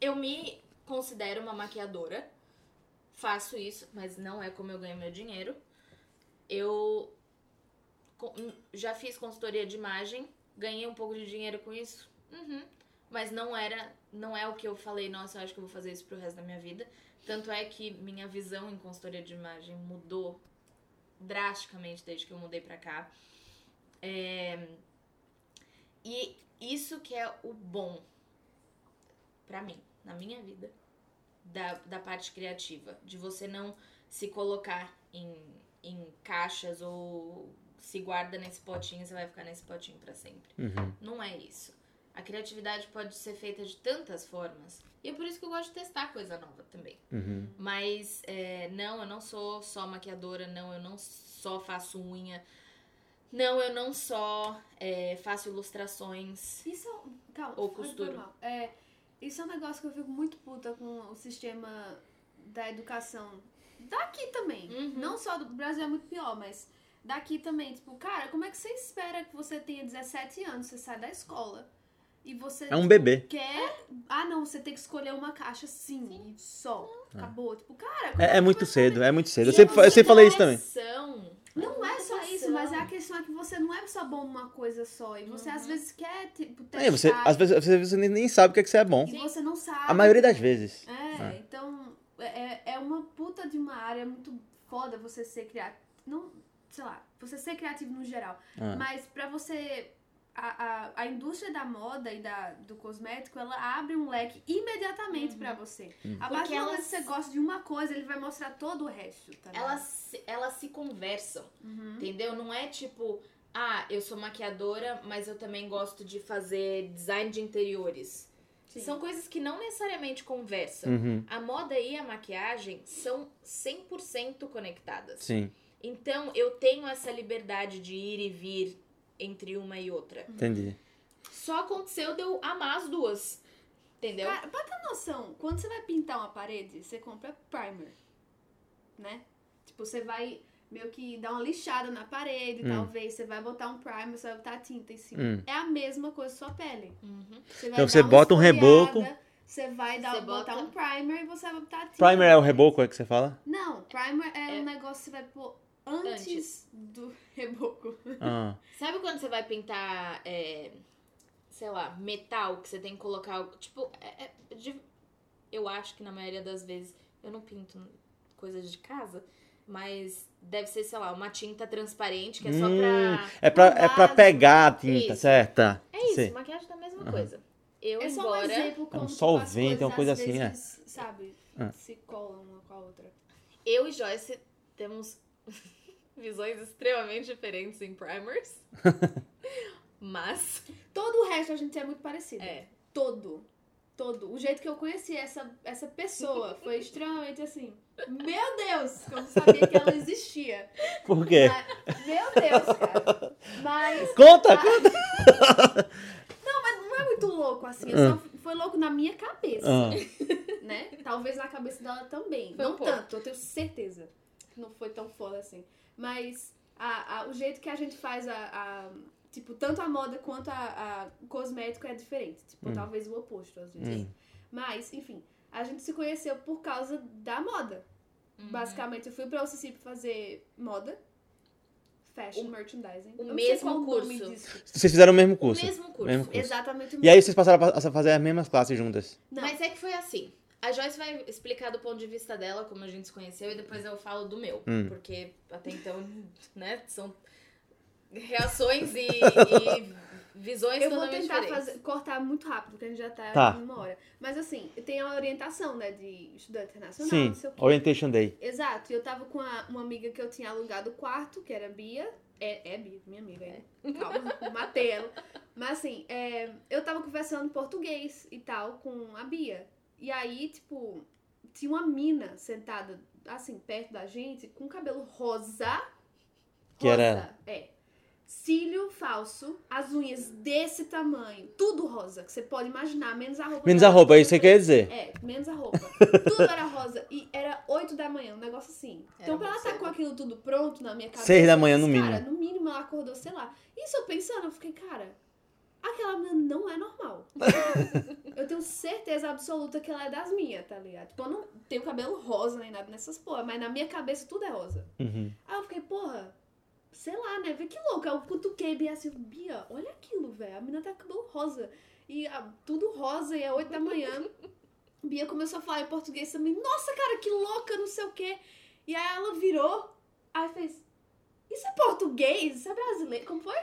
eu me considero uma maquiadora. Faço isso, mas não é como eu ganho meu dinheiro. Eu já fiz consultoria de imagem, ganhei um pouco de dinheiro com isso. Uhum. Mas não era, não é o que eu falei, nossa, eu acho que eu vou fazer isso pro resto da minha vida. Tanto é que minha visão em consultoria de imagem mudou drasticamente desde que eu mudei pra cá. É, E isso que é o bom pra mim, na minha vida, da, da parte criativa. De você não se colocar em, em caixas ou se guarda nesse potinho, você vai ficar nesse potinho pra sempre. Uhum. Não é isso. A criatividade pode ser feita de tantas formas. E é por isso que eu gosto de testar coisa nova também. Uhum. Mas é, não, eu não sou só maquiadora, não, eu não só faço unha. Não, eu não só é, faço ilustrações. Isso é Calma, Ou mal. É, isso é um negócio que eu fico muito puta com o sistema da educação. Daqui também. Uhum. Não só do Brasil é muito pior, mas daqui também. Tipo, cara, como é que você espera que você tenha 17 anos, você sai da escola e você É um tipo, bebê. quer. Ah, não, você tem que escolher uma caixa sim, e só. Acabou. Tipo, cara, como É, é que muito você cedo, é muito cedo. Eu sempre, a eu sempre falei isso também. Não é só isso, mas é a questão é que você não é só bom numa coisa só. E você às vezes quer, tipo, testar. É, você, às vezes você, você nem- sabe o que, é que você é bom. E você não sabe. A maioria das vezes. É, É. então é, é uma puta de uma área muito foda você ser criativo. Não, sei lá, você ser criativo no geral. Ah. Mas pra você. A, a, a indústria da moda e da, do cosmético, ela abre um leque imediatamente pra você. A Porque partir do momento elas- que você gosta de uma coisa, ele vai mostrar todo o resto, tá? Elas, se- elas se conversam, Uhum. entendeu? Não é tipo, ah, eu sou maquiadora, mas eu também gosto de fazer design de interiores. Sim. São coisas que não necessariamente conversam. Uhum, A moda e a maquiagem são 100% conectadas. sim, Então, eu tenho essa liberdade de ir e vir entre uma e outra. entendi. Só aconteceu de eu amar as duas. Entendeu? Cara, pra ter noção, quando você vai pintar uma parede, você compra primer, né? Tipo, você vai meio que dar uma lixada na parede, Hum. talvez, você vai botar um primer, você vai botar tinta em cima. Hum. É a mesma coisa sua pele. Uhum. Você vai Então você bota um reboco. Você vai dar, Você botar bota- um primer e você vai botar tinta. Primer é o reboco, é que você fala? Não, primer é, É. um negócio que você vai pôr antes, Antes. do reboco. Ah, Sabe quando você vai pintar, é, sei lá, metal, que você tem que colocar. Tipo, é- é de- eu acho que na maioria das vezes eu não pinto coisas de casa, mas deve ser, sei lá, uma tinta transparente que é só Hum, pra. é, pra, é pra base. pegar a tinta, Isso. certa? É isso, Sei. maquiagem é a mesma Aham. coisa. Eu, É só um embora. exemplo como um solvente, as uma coisa assim, é. vezes, sabe, Ah. se colam uma com a outra. Eu e Joyce temos visões extremamente diferentes em primers. Mas. Todo o resto a gente é muito parecido. É. Todo. Todo. O jeito que eu conheci essa, essa pessoa foi extremamente assim. Meu Deus! que Eu não sabia que ela existia. Por quê? Mas- meu Deus, cara. Mas. Conta, conta! Não, mas não é muito louco assim. Ah. Só foi louco na minha cabeça. Ah, Né? Talvez na cabeça dela também. Foi um não pouco. tanto, eu tenho certeza. que Não foi tão foda assim. Mas a, a- o jeito que a gente faz a. a- tipo, tanto a moda quanto a, a cosmético é diferente. Tipo, Hum. talvez o oposto às vezes. hum, Mas, enfim, a gente se conheceu por causa da moda. Uhum. Basicamente, eu fui pra UCC fazer moda. Fashion, O- merchandising. o mesmo o curso. Vocês fizeram o mesmo O curso. mesmo curso. Mesmo curso. Exatamente o E aí mesmo. vocês passaram a a fazer as mesmas classes juntas. Não. Mas é que foi assim. A Joyce vai explicar do ponto de vista dela, como a gente se conheceu, e depois eu falo do meu. Hum. Porque até então, né, são reações e, e visões Eu vou totalmente tentar diferentes. fazer- cortar muito rápido, porque a gente já tá, Tá. em uma hora. Mas assim, tem a orientação, né, de estudante internacional, Sim, não sei o quê. Orientation Day. Exato, e eu tava com a- uma amiga que eu tinha alugado o quarto, que era a Bia. É, é Bia, minha amiga, é. Calma, eu matei ela. Mas assim, é, eu tava conversando português e tal com a Bia. E aí, tipo, tinha uma mina sentada, assim, perto da gente, com cabelo rosa. Que rosa, era- É. Cílio falso, as unhas desse tamanho, tudo rosa, que você pode imaginar, menos a roupa. Menos a roupa, é isso que eu você quer dizer. é, menos a roupa. tudo era rosa. E era 8 da manhã, um negócio assim. Então, Era pra ela estar cedo. com aquilo tudo pronto na minha cabeça. Seis da manhã, no cara, mínimo. no mínimo ela acordou, sei lá. Isso eu pensando, eu fiquei, cara, aquela menina não é normal. eu tenho certeza absoluta que ela é das minhas, tá ligado? Tipo, eu não tenho cabelo rosa nem nada nessas porra, mas na minha cabeça tudo é rosa. Uhum. Aí eu fiquei, porra, sei lá, né? Vê que louco. Aí eu cutuquei Bia assim, Bia, olha aquilo, velho. A menina tá com cabelo rosa. E ah, tudo rosa, e é 8 da manhã. Bia começou a falar em português também. Nossa, cara, que louca, não sei o quê. E aí ela virou, aí fez. Isso é português? Isso é brasileiro? Como foi?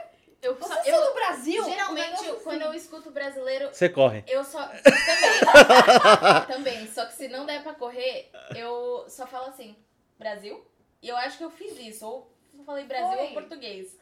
Eu, Você só- é eu- do Brasil? Geralmente, negócio eu- quando eu escuto brasileiro, Você corre. eu só. Também. também. Só que se não der pra correr, eu só falo assim, Brasil. E eu acho que eu fiz isso. Ou eu falei Brasil Foi. ou português.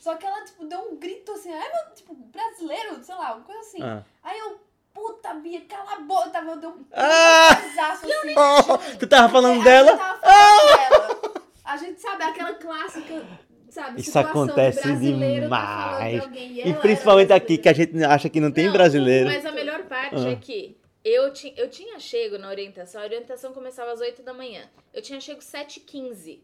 Só que ela, tipo, deu um grito assim, ai, meu, tipo, brasileiro, sei lá, uma coisa assim. Ah. Aí eu, puta, Bia, cala a boca, tava, eu dei um Ah! pesaço assim. Oh, tu tava falando dela? gente tava falando dela. A gente sabe aquela clássica, sabe, Isso situação acontece tá demais. alguém E ela principalmente era aqui, que a gente acha que não tem Não, brasileiro. Mas a melhor parte Ah. é que eu, ti, eu tinha chego na orientação, a orientação começava às 8 da manhã. Eu tinha chego 7h15.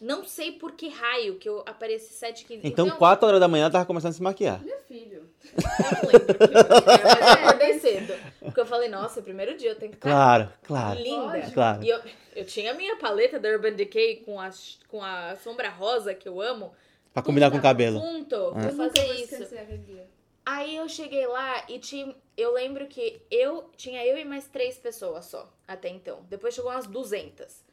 Não sei por que raio que eu apareci 7 15 Então, 4 horas da manhã ela tava começando a se maquiar. Meu filho. Eu não lembro. que era, mas eu acordei cedo. Porque eu falei, nossa, é primeiro dia, eu tenho que estar Claro, claro. linda. Lógico. Claro. E eu, eu tinha a minha paleta da Urban Decay com a, com a sombra rosa, que eu amo. Pra combinar com o cabelo. Junto, Ah. pra Eu nunca fazer isso. Aí eu cheguei lá e tinha, eu lembro que eu tinha eu e mais três pessoas só até então. Depois chegou umas 200.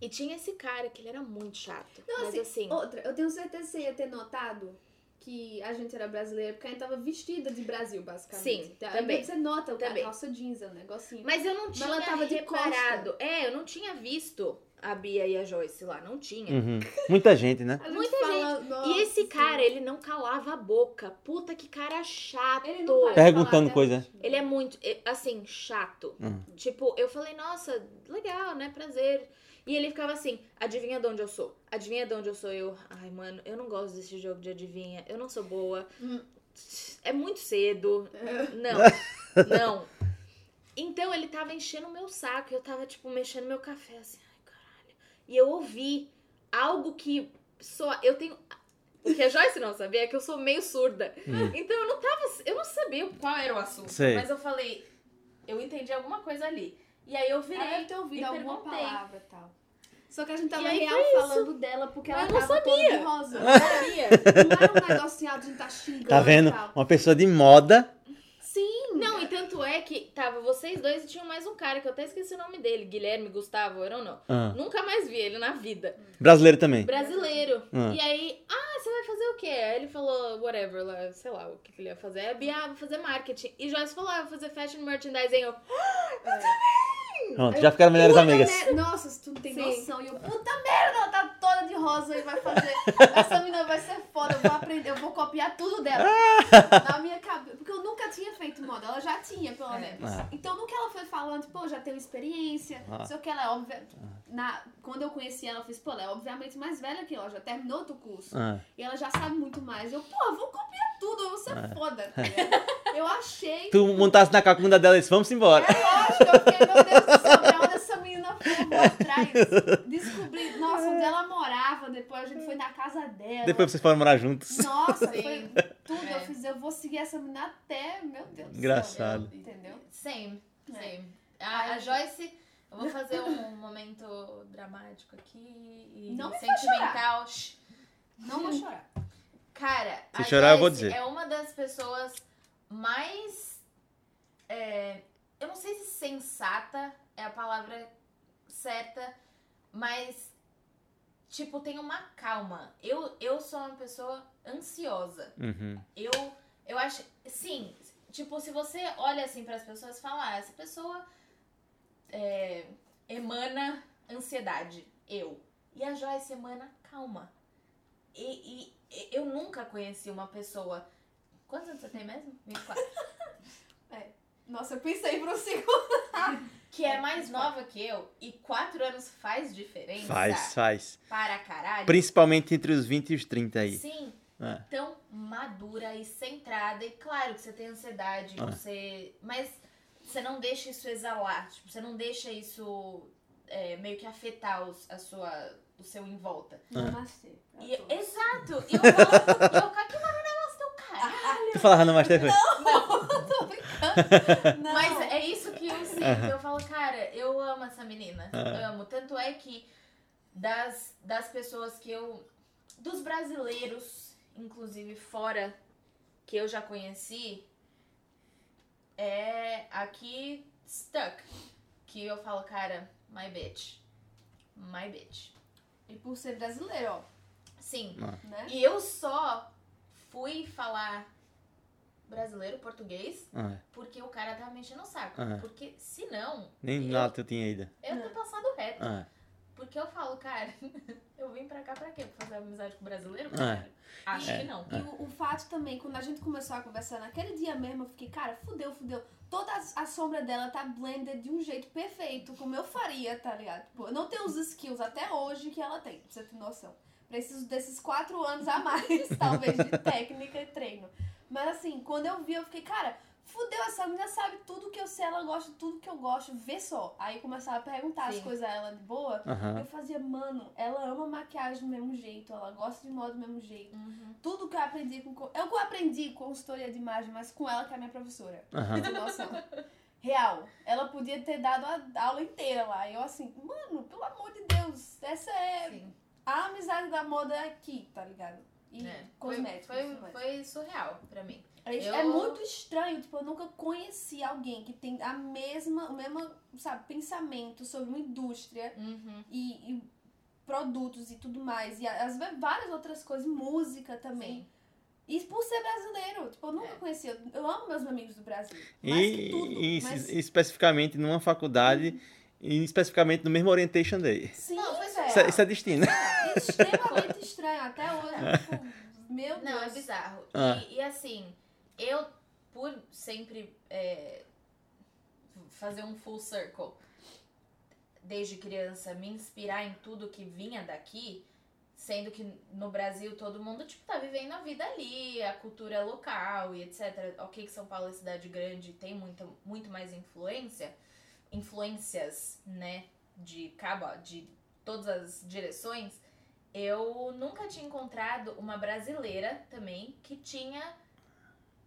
E tinha esse cara que ele era muito chato. Não, mas assim, assim, Outra, eu tenho certeza que você ia ter notado que a gente era brasileira porque a gente tava vestida de Brasil, basicamente. Sim, Aí também. Você nota o Também. calça jeans, é um negocinho. mas eu não tinha ela tava de reparado. É, eu não tinha visto a Bia e a Joyce lá, não tinha. Uhum. Muita gente, né? Gente Muita fala, nossa, E esse sim. cara, ele não calava a boca. Puta que cara chato. Ele não Perguntando coisa. hoje. Ele é muito, é, assim, chato. Hum. Tipo, eu falei, nossa, legal, né? Prazer. E ele ficava assim, adivinha de onde eu sou? Adivinha de onde eu sou? Eu, ai, mano, eu não gosto desse jogo de adivinha. Eu não sou boa. Hum. É muito cedo. Não, não. Então ele tava enchendo o meu saco. Eu tava, tipo, mexendo meu café, assim, ai, caralho. E eu ouvi algo que só. Eu tenho. O que a Joyce não sabia é que eu sou meio surda. Então eu não tava. Eu não sabia qual era o assunto. Sei. Mas eu falei, eu entendi alguma coisa ali. E aí eu virei. Ela deve ter ouvido e alguma perguntei. palavra e tal. Só que a gente tava aí real falando dela porque ela Mas eu não tava toda de sabia. rosa. Eu não sabia. Não era um negocinho de gente tá xingando Tá vendo? e tal. Uma pessoa de moda. Sim. Não, e tanto é que tava vocês dois e tinha mais um cara que eu até esqueci o nome dele, Guilherme, Gustavo, eu não know. Ah. Nunca mais vi ele na vida. Brasileiro também. Brasileiro. Ah. E aí, ah, você vai fazer o quê? Aí ele falou, whatever, lá, sei lá o que, que ele ia fazer. Aí a Bia, ah, vou fazer marketing. E Joyce falou, ah, vou fazer fashion merchandising. Eu, Pronto, já ficaram melhores Puta amigas. mer- Nossa, se tu não tem Sim. noção. E eu, puta merda, ela tá toda de rosa e vai fazer. Essa menina vai ser foda, eu vou aprender, eu vou copiar tudo dela. Na minha cabeça. Porque eu nunca tinha feito moda, ela já tinha, pelo É. menos. Ah. Então nunca ela foi falando, pô, já tenho experiência. Ah. Sei o que ela é óbvia. Na, quando eu conheci ela, eu fiz, pô, ela é obviamente mais velha que eu, ela já terminou outro curso. Ah. E ela já sabe muito mais. Eu, pô, eu vou copiar tudo, eu vou ser foda. tá? Eu achei. Tu montasse na cacunda dela e disse, vamos embora. É lógico, eu fiquei, meu Deus onde essa menina foi? Eu vou atrás. Descobri, nossa, onde ela morava, depois a gente foi na casa dela. Depois vocês foram morar juntos. Nossa, Sim. foi tudo. É. Eu fiz, eu vou seguir essa menina até, meu Deus do céu. Engraçado. Entendeu? same, É. same. A, a Joyce, eu vou fazer um momento dramático aqui e Não sentimental. Não vou chorar. Cara, Se a chorar, eu vou Joyce dizer. é uma das pessoas mais. é, eu não sei se sensata é a palavra certa, mas. Tipo, tem uma calma. Eu, eu sou uma pessoa ansiosa. Uhum. Eu, eu acho. Sim, tipo, se você olha assim para as pessoas e fala, ah, essa pessoa é, emana ansiedade. Eu. E a Joyce emana calma. E, e eu nunca conheci uma pessoa. Quantos anos você tem mesmo? 24. Nossa, eu pensei por um segundo. que é mais nova que eu e quatro anos faz diferença. Faz, faz. Para caralho. Principalmente entre os 20 e os 30 aí. Sim. É. Tão madura e centrada. E claro que você tem ansiedade, Ah. você. Mas você não deixa isso exalar. Tipo, você não deixa isso é, meio que afetar os, a sua, o seu em volta. Namastê. pra E- todos. exato! E eu falo, eu o negócio do caralho. Tu falava no Master Não. Mas é isso que Aham. Eu falo, cara, eu amo essa menina. Amo. Tanto é que das, das pessoas que eu. Dos brasileiros, inclusive fora, que eu já conheci, é aqui stuck. Que eu falo, cara, my bitch. My bitch. E por ser brasileiro, ó. Sim. Né? E eu só fui falar brasileiro, português, Ah, porque o cara tava me enchendo o saco. Ah. Porque senão, nem eu, nada eu tinha ido. eu Não. tô passado reto. Ah, Porque eu falo, cara, eu vim pra cá pra quê? Pra fazer amizade com brasileiro? Ah. Cara? Acho É. que não. E o, o fato também, quando a gente começou a conversar naquele dia mesmo, eu fiquei, cara, fudeu, fudeu. Toda a, a sombra dela tá blended de um jeito perfeito, como eu faria, tá ligado? Tipo, eu não tenho os skills até hoje que ela tem, pra você ter noção. Preciso desses quatro anos a mais, talvez, de técnica e treino. Mas assim, quando eu vi, eu fiquei, cara, fudeu, essa menina sabe tudo que eu sei, ela gosta de tudo que eu gosto, vê só. Aí começava a perguntar as Sim. coisas a ela de boa. Aham. Eu fazia, mano, ela ama maquiagem do mesmo jeito, ela gosta de moda do mesmo jeito. Uhum. Tudo que eu aprendi com. co- Eu aprendi consultoria de imagem, mas com ela que é a minha professora. Tem noção. Real. Ela podia ter dado a aula inteira lá. E eu assim, mano, pelo amor de Deus, essa é Sim. a amizade da moda aqui, tá ligado? E É. Foi, cosméticos. foi, tudo mais. foi surreal pra mim. É, Eu- é muito estranho, tipo, eu nunca conheci alguém que tem a mesma, o mesmo, sabe, pensamento sobre uma indústria Uhum. e, e produtos e tudo mais. E vezes várias outras coisas, música também. Sim. E por ser brasileiro, tipo, eu nunca É. conheci. Eu, eu amo meus amigos do Brasil. Mais que E, tudo. e mas... especificamente numa faculdade, e especificamente no mesmo Orientation Day. Sim, Não, foi. Isso é, isso é destino. Extremamente estranho. Até hoje, tipo, meu Deus. Não, é bizarro. Ah. E, e assim, eu, por sempre é, fazer um full circle, desde criança, me inspirar em tudo que vinha daqui, sendo que no Brasil todo mundo, tipo, tá vivendo a vida ali, a cultura local e etc. Ok que São Paulo é cidade grande, tem muita, muito mais influência, influências, né, de cabo, de todas as direções, eu nunca tinha encontrado uma brasileira também que tinha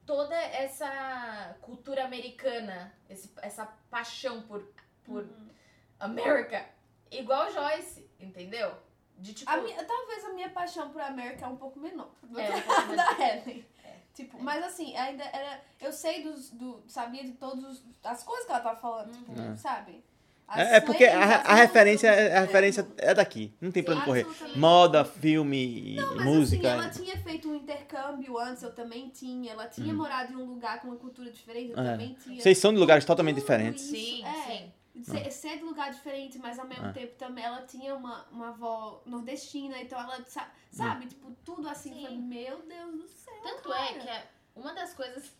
toda essa cultura americana, esse- essa paixão por, por Uhum. América, igual Joyce, entendeu? De tipo. A minha- talvez a minha paixão por América é um pouco menor do É, que a da Helen. É. Tipo, mas assim, ainda era. Eu sei dos. Do, sabia de todas as coisas que ela tava falando, tipo, Uhum. sabe? É, é porque a, as a referência, a referência é daqui. Não tem pra onde correr. Moda, filme, Não, mas música. assim, ela tinha feito um intercâmbio antes, eu também tinha. Ela tinha Hum. morado em um lugar com uma cultura diferente, eu É. também tinha. Vocês são de lugares totalmente Tudo diferentes. isso, Sim, é. sim. Ser, ser de lugar diferente, mas ao mesmo Ah. tempo também ela tinha uma, uma avó nordestina, então ela, sa- Hum. sabe, tipo, tudo assim, Sim. foi, meu Deus do céu. Tanto é cara. que é uma das coisas.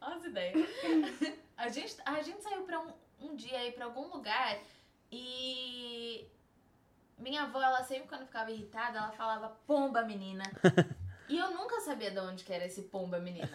Olha as ideias. a, gente, a gente saiu pra um, um dia aí pra algum lugar e. Minha avó, ela sempre quando ficava irritada, ela falava pomba menina. e eu nunca sabia de onde que era esse pomba menina.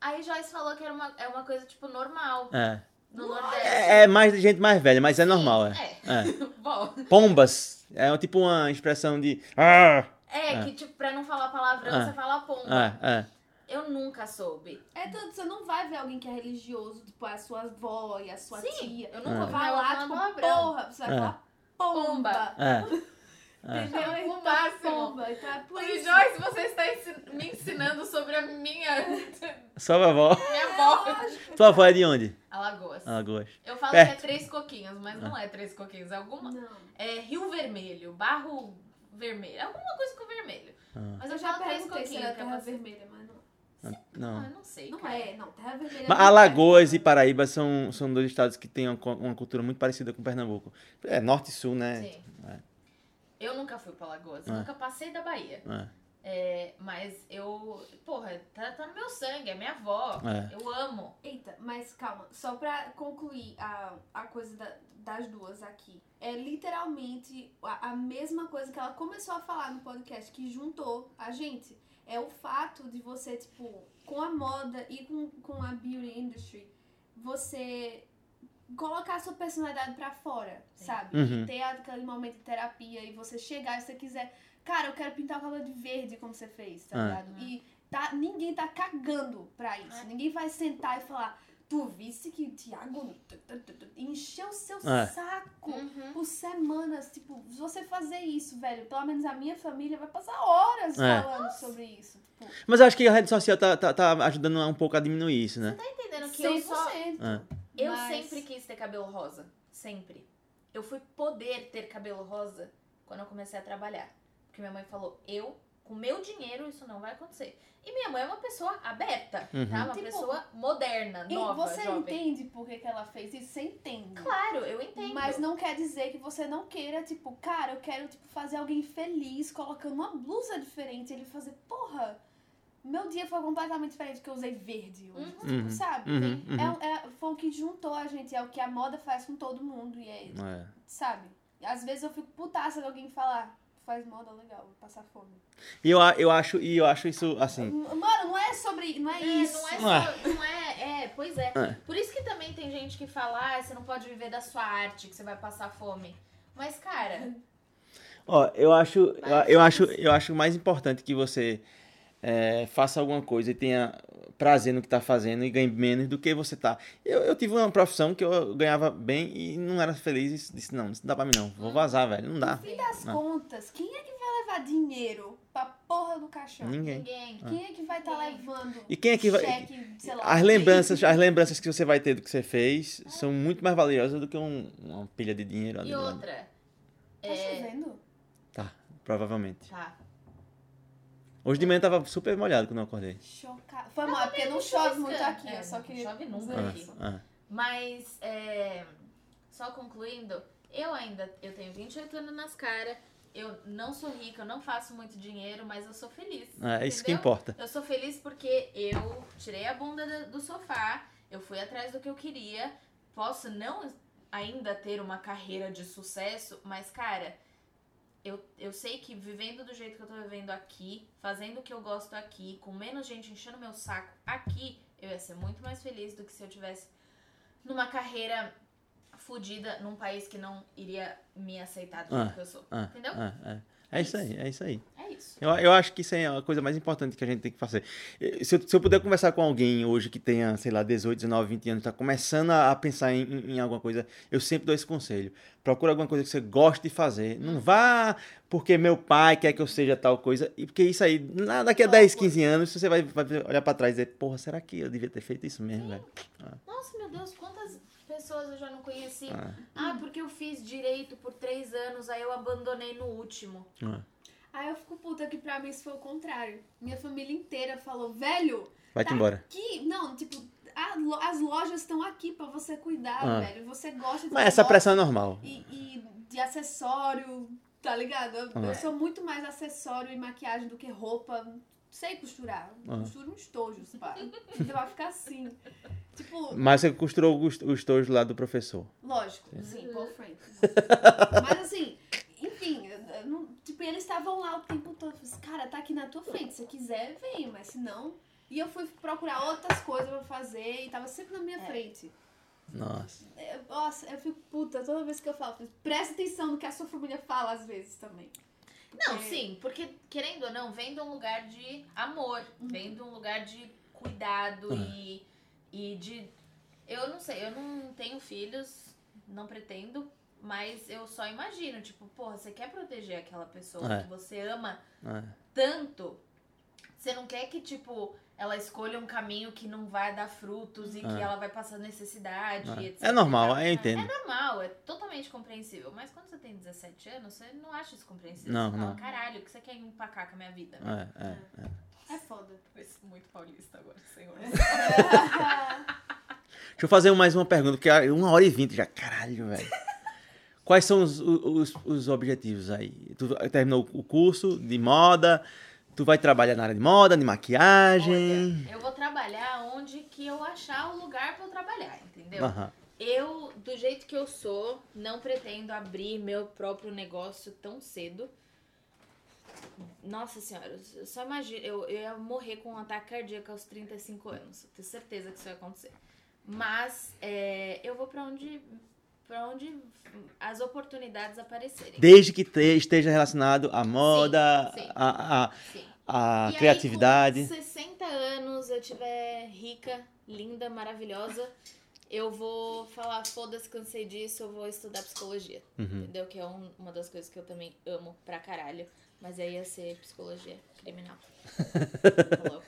Aí Joyce falou que era uma, é uma coisa, tipo, normal É. no Nordeste. É, é mais de gente mais velha, mas é normal, é. É. É. Bom, Pombas. É tipo uma expressão de. Ah, é, É. que, tipo, pra não falar palavrão, Ah. você fala pomba. ah, ah. Eu nunca soube. É tanto, você não vai ver alguém que é religioso, tipo, a sua avó e a sua Sim, tia. eu nunca Ah. ouvi Vai lá, falar tipo, porra, você vai É. falar pomba. Pomba. É. Entendeu? O Então, máximo. pomba. Então é por isso. Joyce, você está me ensinando sobre a minha, Sua avó. minha avó. Lógico. Tua avó é de onde? Alagoas. Alagoas. Eu falo Perto. que é Três Coquinhos, mas não é Três Coquinhos. É alguma... Não. É Rio Vermelho, Barro Vermelho. Alguma coisa com vermelho. Ah. Mas Eu eu, já falo Três perguntei se era é terra vermelha, mas não. Ah, Não. eu não sei, Não cara. é, não. Terra vermelha é Mas Alagoas perto. e Paraíba são, são dois estados que têm uma, uma cultura muito parecida com Pernambuco. É, norte e sul, né? Sim. É. Eu nunca fui pra Alagoas. É. Nunca passei da Bahia. É, É, mas eu... Porra, tá, tá no meu sangue. É minha avó. É. Eu amo. Eita, mas calma, só pra concluir a, a coisa da- das duas aqui. É literalmente a, a mesma coisa que ela começou a falar no podcast, que juntou a gente. É o fato de você, tipo, com a moda e com, com a beauty industry, você colocar a sua personalidade pra fora, Sim. sabe? Uhum. E ter aquele momento de terapia e você chegar e você quiser. Cara, eu quero pintar o cabelo de verde como você fez, tá Ah. ligado? E tá, ninguém tá cagando pra isso. É. Ninguém vai sentar e falar, tu visse que o Thiago encheu o seu É. saco Uhum. por semanas. Tipo, se você fazer isso, velho, pelo menos a minha família vai passar horas É. falando sobre isso. Tipo, Mas eu acho que a rede social tá, tá, tá ajudando um pouco a diminuir isso, né? Tá entendendo que eu 100%. só... É. Eu Mas- sempre quis ter cabelo rosa. Sempre. Eu fui poder ter cabelo rosa quando eu comecei a trabalhar. Porque minha mãe falou, eu, com meu dinheiro, isso não vai acontecer. E minha mãe é uma pessoa aberta, Uhum. tá? Uma Tipo, pessoa moderna, E nova, você jovem. entende por que, que ela fez isso? Você entende. Claro, eu entendo. Mas não quer dizer que você não queira, tipo, cara, eu quero tipo, fazer alguém feliz colocando uma blusa diferente. Ele fazer, porra, meu dia foi completamente diferente porque eu usei verde hoje. Uhum. Tipo, Uhum. sabe? Uhum, uhum. É, um- é- foi o que juntou a gente, é o que a moda faz com todo mundo. E é, É. sabe? Às vezes eu fico putaça de alguém falar, faz moda legal, passar fome. E eu, a- eu acho, e eu acho isso assim. Mano, não é sobre. Não é, É, isso. não é Não é. só. Não é, é, pois é. É. Por isso que também tem gente que fala, ah, você não pode viver da sua arte, que você vai passar fome. Mas, cara, Ó, eu acho, eu, eu acho, eu acho mais importante que você é, faça alguma coisa e tenha prazer no que tá fazendo e ganhe menos do que você tá. Eu, eu tive uma profissão que eu ganhava bem e não era feliz e disse, não, isso não dá pra mim não, vou vazar, velho, não dá. No fim das Não. contas, quem é que vai levar dinheiro pra porra do caixão? Ninguém. ninguém. Quem é que vai estar Ninguém. levando E quem é que vai... cheque, sei lá. As lembranças, as lembranças que você vai ter do que você fez são muito mais valiosas do que um- uma pilha de dinheiro ali E lado. outra. Tá É, chovendo? Tá, provavelmente. tá. Hoje de manhã tava super molhado quando eu acordei. Chocado. Foi mal, porque não chove muito aqui. É, eu só queria. chove nunca dizer aqui. Ah, Mas, é, só concluindo, eu ainda eu tenho 28 anos nas caras. Eu não sou rica, eu não faço muito dinheiro, mas eu sou feliz. ah, é isso que importa. Eu sou feliz porque eu tirei a bunda do- do sofá, eu fui atrás do que eu queria. Posso não ainda ter uma carreira de sucesso, mas, cara, eu, eu sei que vivendo do jeito que eu tô vivendo aqui, fazendo o que eu gosto aqui, com menos gente enchendo meu saco aqui, eu ia ser muito mais feliz do que se eu tivesse numa carreira fodida num país que não iria me aceitar do jeito Ah, que eu sou. Ah, Entendeu? ah, é. Isso aí, é isso aí. É isso. Eu, eu acho que isso é a coisa mais importante que a gente tem que fazer. Se eu, se eu puder conversar com alguém hoje que tenha, sei lá, 18, 19, 20 anos, tá começando a, pensar em, em- em alguma coisa, eu sempre dou esse conselho. Procura alguma coisa que você goste de fazer. Não vá porque meu pai quer que eu seja tal coisa. E porque isso aí, na- daqui a 10, 15 anos, você vai, vai olhar pra trás e dizer, porra, será que eu devia ter feito isso mesmo, velho? Nossa, meu Deus, quantas pessoas eu já não conheci. Ah. Ah, porque eu fiz direito por três anos, aí eu abandonei no último. Ah, Aí eu fico puta que pra mim isso foi o contrário. Minha família inteira falou, velho, Vai-te tá embora. aqui. Não, tipo, a as lojas estão aqui pra você cuidar, Ah. velho. Você gosta de Mas essa pressão é normal. e, e de acessório, tá ligado? Eu, Ah. eu sou muito mais acessório e maquiagem do que roupa. Sei costurar. Ah. Costuro uns tojos, pá. Então vai ficar assim. Tipo, Mas você costurou os, os tojos lá do professor. Lógico, É. sim, Paul Frank. Mas assim, enfim, não- tipo, eles estavam lá o tempo todo. Eu falei assim, cara, tá aqui na tua frente. Se quiser, vem, mas se não. E eu fui procurar outras coisas pra fazer e tava sempre na minha É. frente. Nossa. Eu- nossa, eu fico puta toda vez que eu falo. Presta atenção no que a sua família fala às vezes também. Não, Porque- sim, porque querendo ou não, vem de um lugar de amor, vem de um lugar de cuidado e, e de. Eu não sei, eu não tenho filhos, não pretendo, mas eu só imagino, tipo, porra, você quer proteger aquela pessoa É. que você ama Ah, tanto, você não quer que, tipo, ela escolha um caminho que não vai dar frutos e que É. ela vai passar necessidade, É. etc. É normal, eu entendo. É normal, é totalmente compreensível. Mas quando você tem 17 anos, você não acha isso compreensível. Não, você fala, não. caralho, o que você quer empacar com a minha vida? é, é, é. É foda. Foi muito paulista agora, senhor. Deixa eu fazer mais uma pergunta, porque é uma hora e vinte já. Caralho, velho. Quais são os, os, os objetivos aí? Tu terminou o curso de moda, tu vai trabalhar na área de moda, de maquiagem. Olha, eu vou trabalhar onde que eu achar o lugar pra eu trabalhar, entendeu? Aham. Eu, do jeito que eu sou, não pretendo abrir meu próprio negócio tão cedo. Nossa senhora, eu só imagino, eu, eu ia morrer com um ataque cardíaco aos 35 anos. Tenho certeza que isso vai acontecer. Mas é, eu vou pra onde, pra onde as oportunidades aparecerem. Desde que te- esteja relacionado à moda, sim. à, Sim. criatividade. Aí, com 60 anos, eu tiver rica, linda, maravilhosa, eu vou falar, foda-se, cansei disso, eu vou estudar psicologia. Uhum. Entendeu? Que é um- uma das coisas que eu também amo pra caralho. Mas aí ia ser psicologia criminal.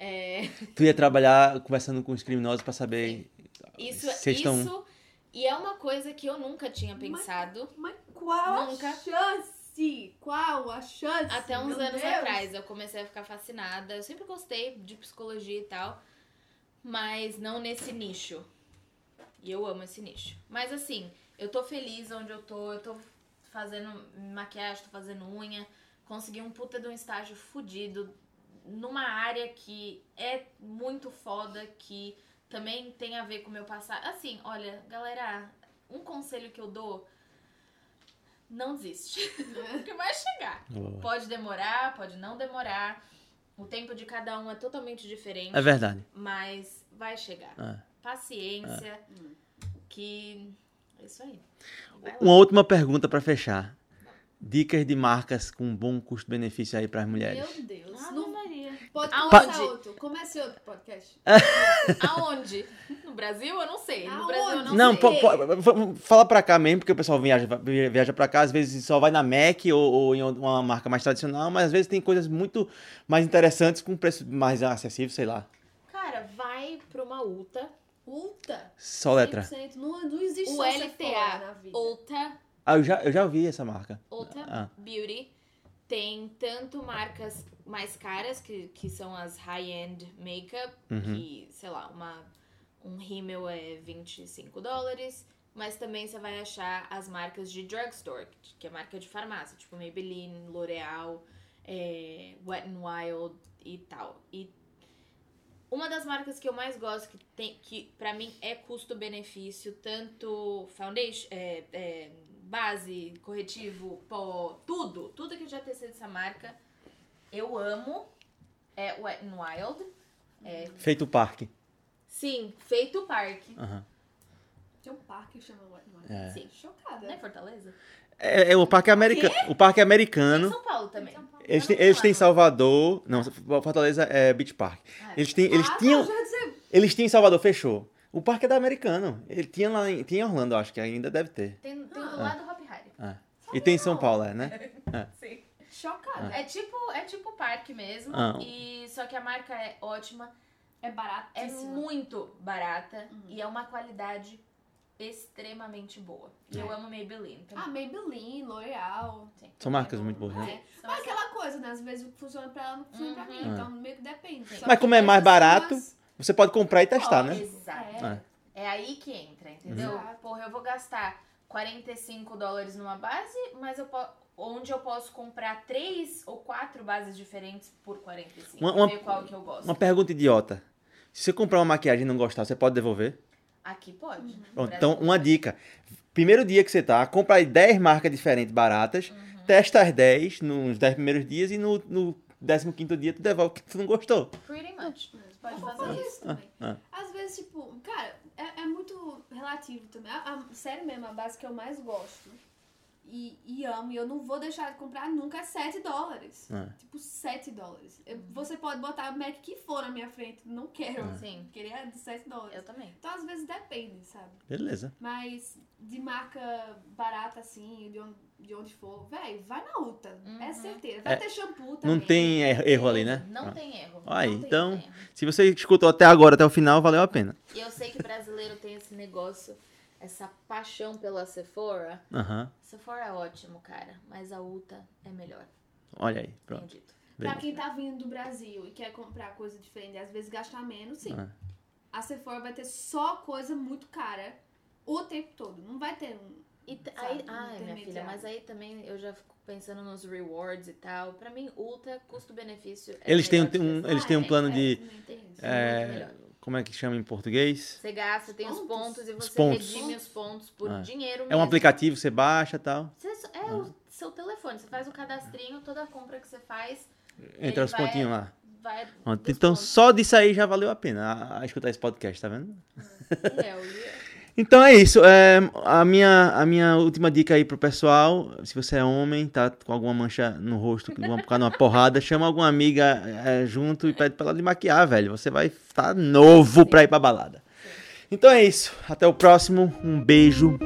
É, Tu ia trabalhar conversando com os criminosos pra saber. isso, Vocês estão- isso. E é uma coisa que eu nunca tinha pensado. Mas qual Nunca. a chance? Qual a chance? Até uns Meu anos Deus. atrás eu comecei a ficar fascinada. Eu sempre gostei de psicologia e tal, mas não nesse nicho. E eu amo esse nicho. Mas assim, eu tô feliz onde eu tô, eu tô fazendo maquiagem, tô fazendo unha, consegui um puta de um estágio fudido numa área que é muito foda, que também tem a ver com o meu passado. Assim, olha, galera, um conselho que eu dou não desiste. Porque vai chegar. Boa. Pode demorar, pode não demorar. O tempo de cada um é totalmente diferente. É verdade. Mas vai chegar. É. Paciência. Que. É isso aí. Uma última pergunta pra fechar. Dicas de marcas com bom custo-benefício aí pras mulheres. Meu Deus. Ave Não. Pode Aonde? começar outro. Comece outro podcast. Aonde? No Brasil, eu não sei. No Aonde? Brasil, eu não, Não, sei. pô, pô, fala pra cá mesmo, porque o pessoal viaja, viaja pra cá, às vezes só vai na Mac ou, ou em uma marca mais tradicional, mas às vezes tem coisas muito mais interessantes com preço mais acessível, sei lá. Cara, vai pra uma UTA. Ulta. Só letra. 100%. Não, não existe O só na vida. Ulta. Ah, eu já, eu já ouvi essa marca. Ulta Ah. Beauty. Tem tanto marcas mais caras, que, que são as high-end makeup, Uhum. que, sei lá, uma, um rímel é 25 dólares. Mas também você vai achar as marcas de drugstore, que é marca de farmácia, tipo Maybelline, L'Oreal, é, Wet n Wild e tal. E uma das marcas que eu mais gosto, que, tem, que pra mim é custo-benefício, tanto foundation, é, é, base, corretivo, pó, tudo, tudo que eu já testei dessa marca, eu amo, é Wet n Wild. É, Feito o parque. sim, feito parque. Aham. Tem um parque que chama White Noise. É. Sim. Chocada. Não é Fortaleza? É, é o parque americano. O parque Tem em americano. São Paulo também. São Paulo. Eles eles têm. Salvador. Não, Fortaleza é Beach Park. Ah, Eles, têm, eles, ah, tinham, eles tinham em Salvador, fechou. O parque é da americano. Ele tinha lá em, tinha em Orlando, acho que ainda deve ter. Tem, tem. Do lado do Hop Harry. É. E tem em São Paulo, é, né? Sim. Chocada. É tipo, é tipo parque mesmo. Ah. E, só que a marca é ótima. É barato. É muito barata Uhum. e é uma qualidade extremamente boa. E eu amo Maybelline também. Ah, Maybelline, L'Oreal. São marcas muito boas, né? É. Mas aquela coisa, né? Às vezes funciona pra ela não funciona pra mim. Uhum. Então meio que depende. Só Mas que como é mais barato, duas- Você pode comprar e testar, né? Exato. É. É aí que entra, entendeu? Uhum. Porra, eu vou gastar 45 dólares numa base, mas eu po- onde eu posso comprar três ou quatro bases diferentes por 45. Uma- uma- Ver qual que eu gosto. Uma pergunta idiota. Se você comprar uma maquiagem e não gostar, você pode devolver? Aqui pode. Uhum. Pronto, então, uma pode. dica. Primeiro dia que você tá, compra aí 10 marcas diferentes baratas, Uhum. testa as 10 nos 10 primeiros dias e no, no 15 dia tu devolve o que tu não gostou. Pretty much. Você pode fazer fazer isso. isso também. Ah, Às vezes, tipo, cara, é, é muito relativo também. A, a- sério mesmo, a base que eu mais gosto e, e amo, e eu não vou deixar de comprar nunca, é 7 dólares. Ah. Tipo, 7 dólares. Eu- Você pode botar o Mac que for na minha frente, não quero. Sim, Queria de 7 dólares. eu também. Então, às vezes, depende, sabe? Beleza. Mas de marca barata assim, de onde, de onde for, velho, vai na Ulta. É Uhum. certeza. Vai É, ter shampoo também. Não tem er- erro ali, né? Não Pronto. tem erro. Aí, não tem então- erro. Se você escutou até agora, até o final, valeu a pena. E eu sei que brasileiro tem esse negócio, essa paixão pela Sephora. Aham. Sephora é ótimo, cara, mas a Ulta é melhor. Olha aí, pronto. Pra quem tá vindo do Brasil e quer comprar coisa diferente e às vezes gastar menos, sim. Ah. A Sephora vai ter só coisa muito cara o tempo todo. Não vai ter um. E aí, um ai, minha filha, mas aí também eu já fico pensando nos rewards e tal. Pra mim, Ulta, custo-benefício. é Eles têm, um- um, eles Ah, têm um é. plano É, de. é, muito melhor. Como é que chama em português? Você gasta, tem os Pontos? pontos e Os você pontos. redime os pontos por Ah. dinheiro mesmo. É um aplicativo, você baixa e tal. Você é o seu telefone. Você faz um cadastrinho, toda compra que você faz Entra os vai- pontinhos lá. vai. Então, pontos. só disso aí já valeu a pena a, a escutar esse podcast, tá vendo? Hell yeah. Então é isso. É, a, minha, a minha última dica aí pro pessoal: se você é homem, tá com alguma mancha no rosto, por causa de uma porrada, chama alguma amiga é, junto e pede pra ela de maquiar, velho. Você vai estar novo pra ir pra balada. Então é isso. Até o próximo. Um beijo.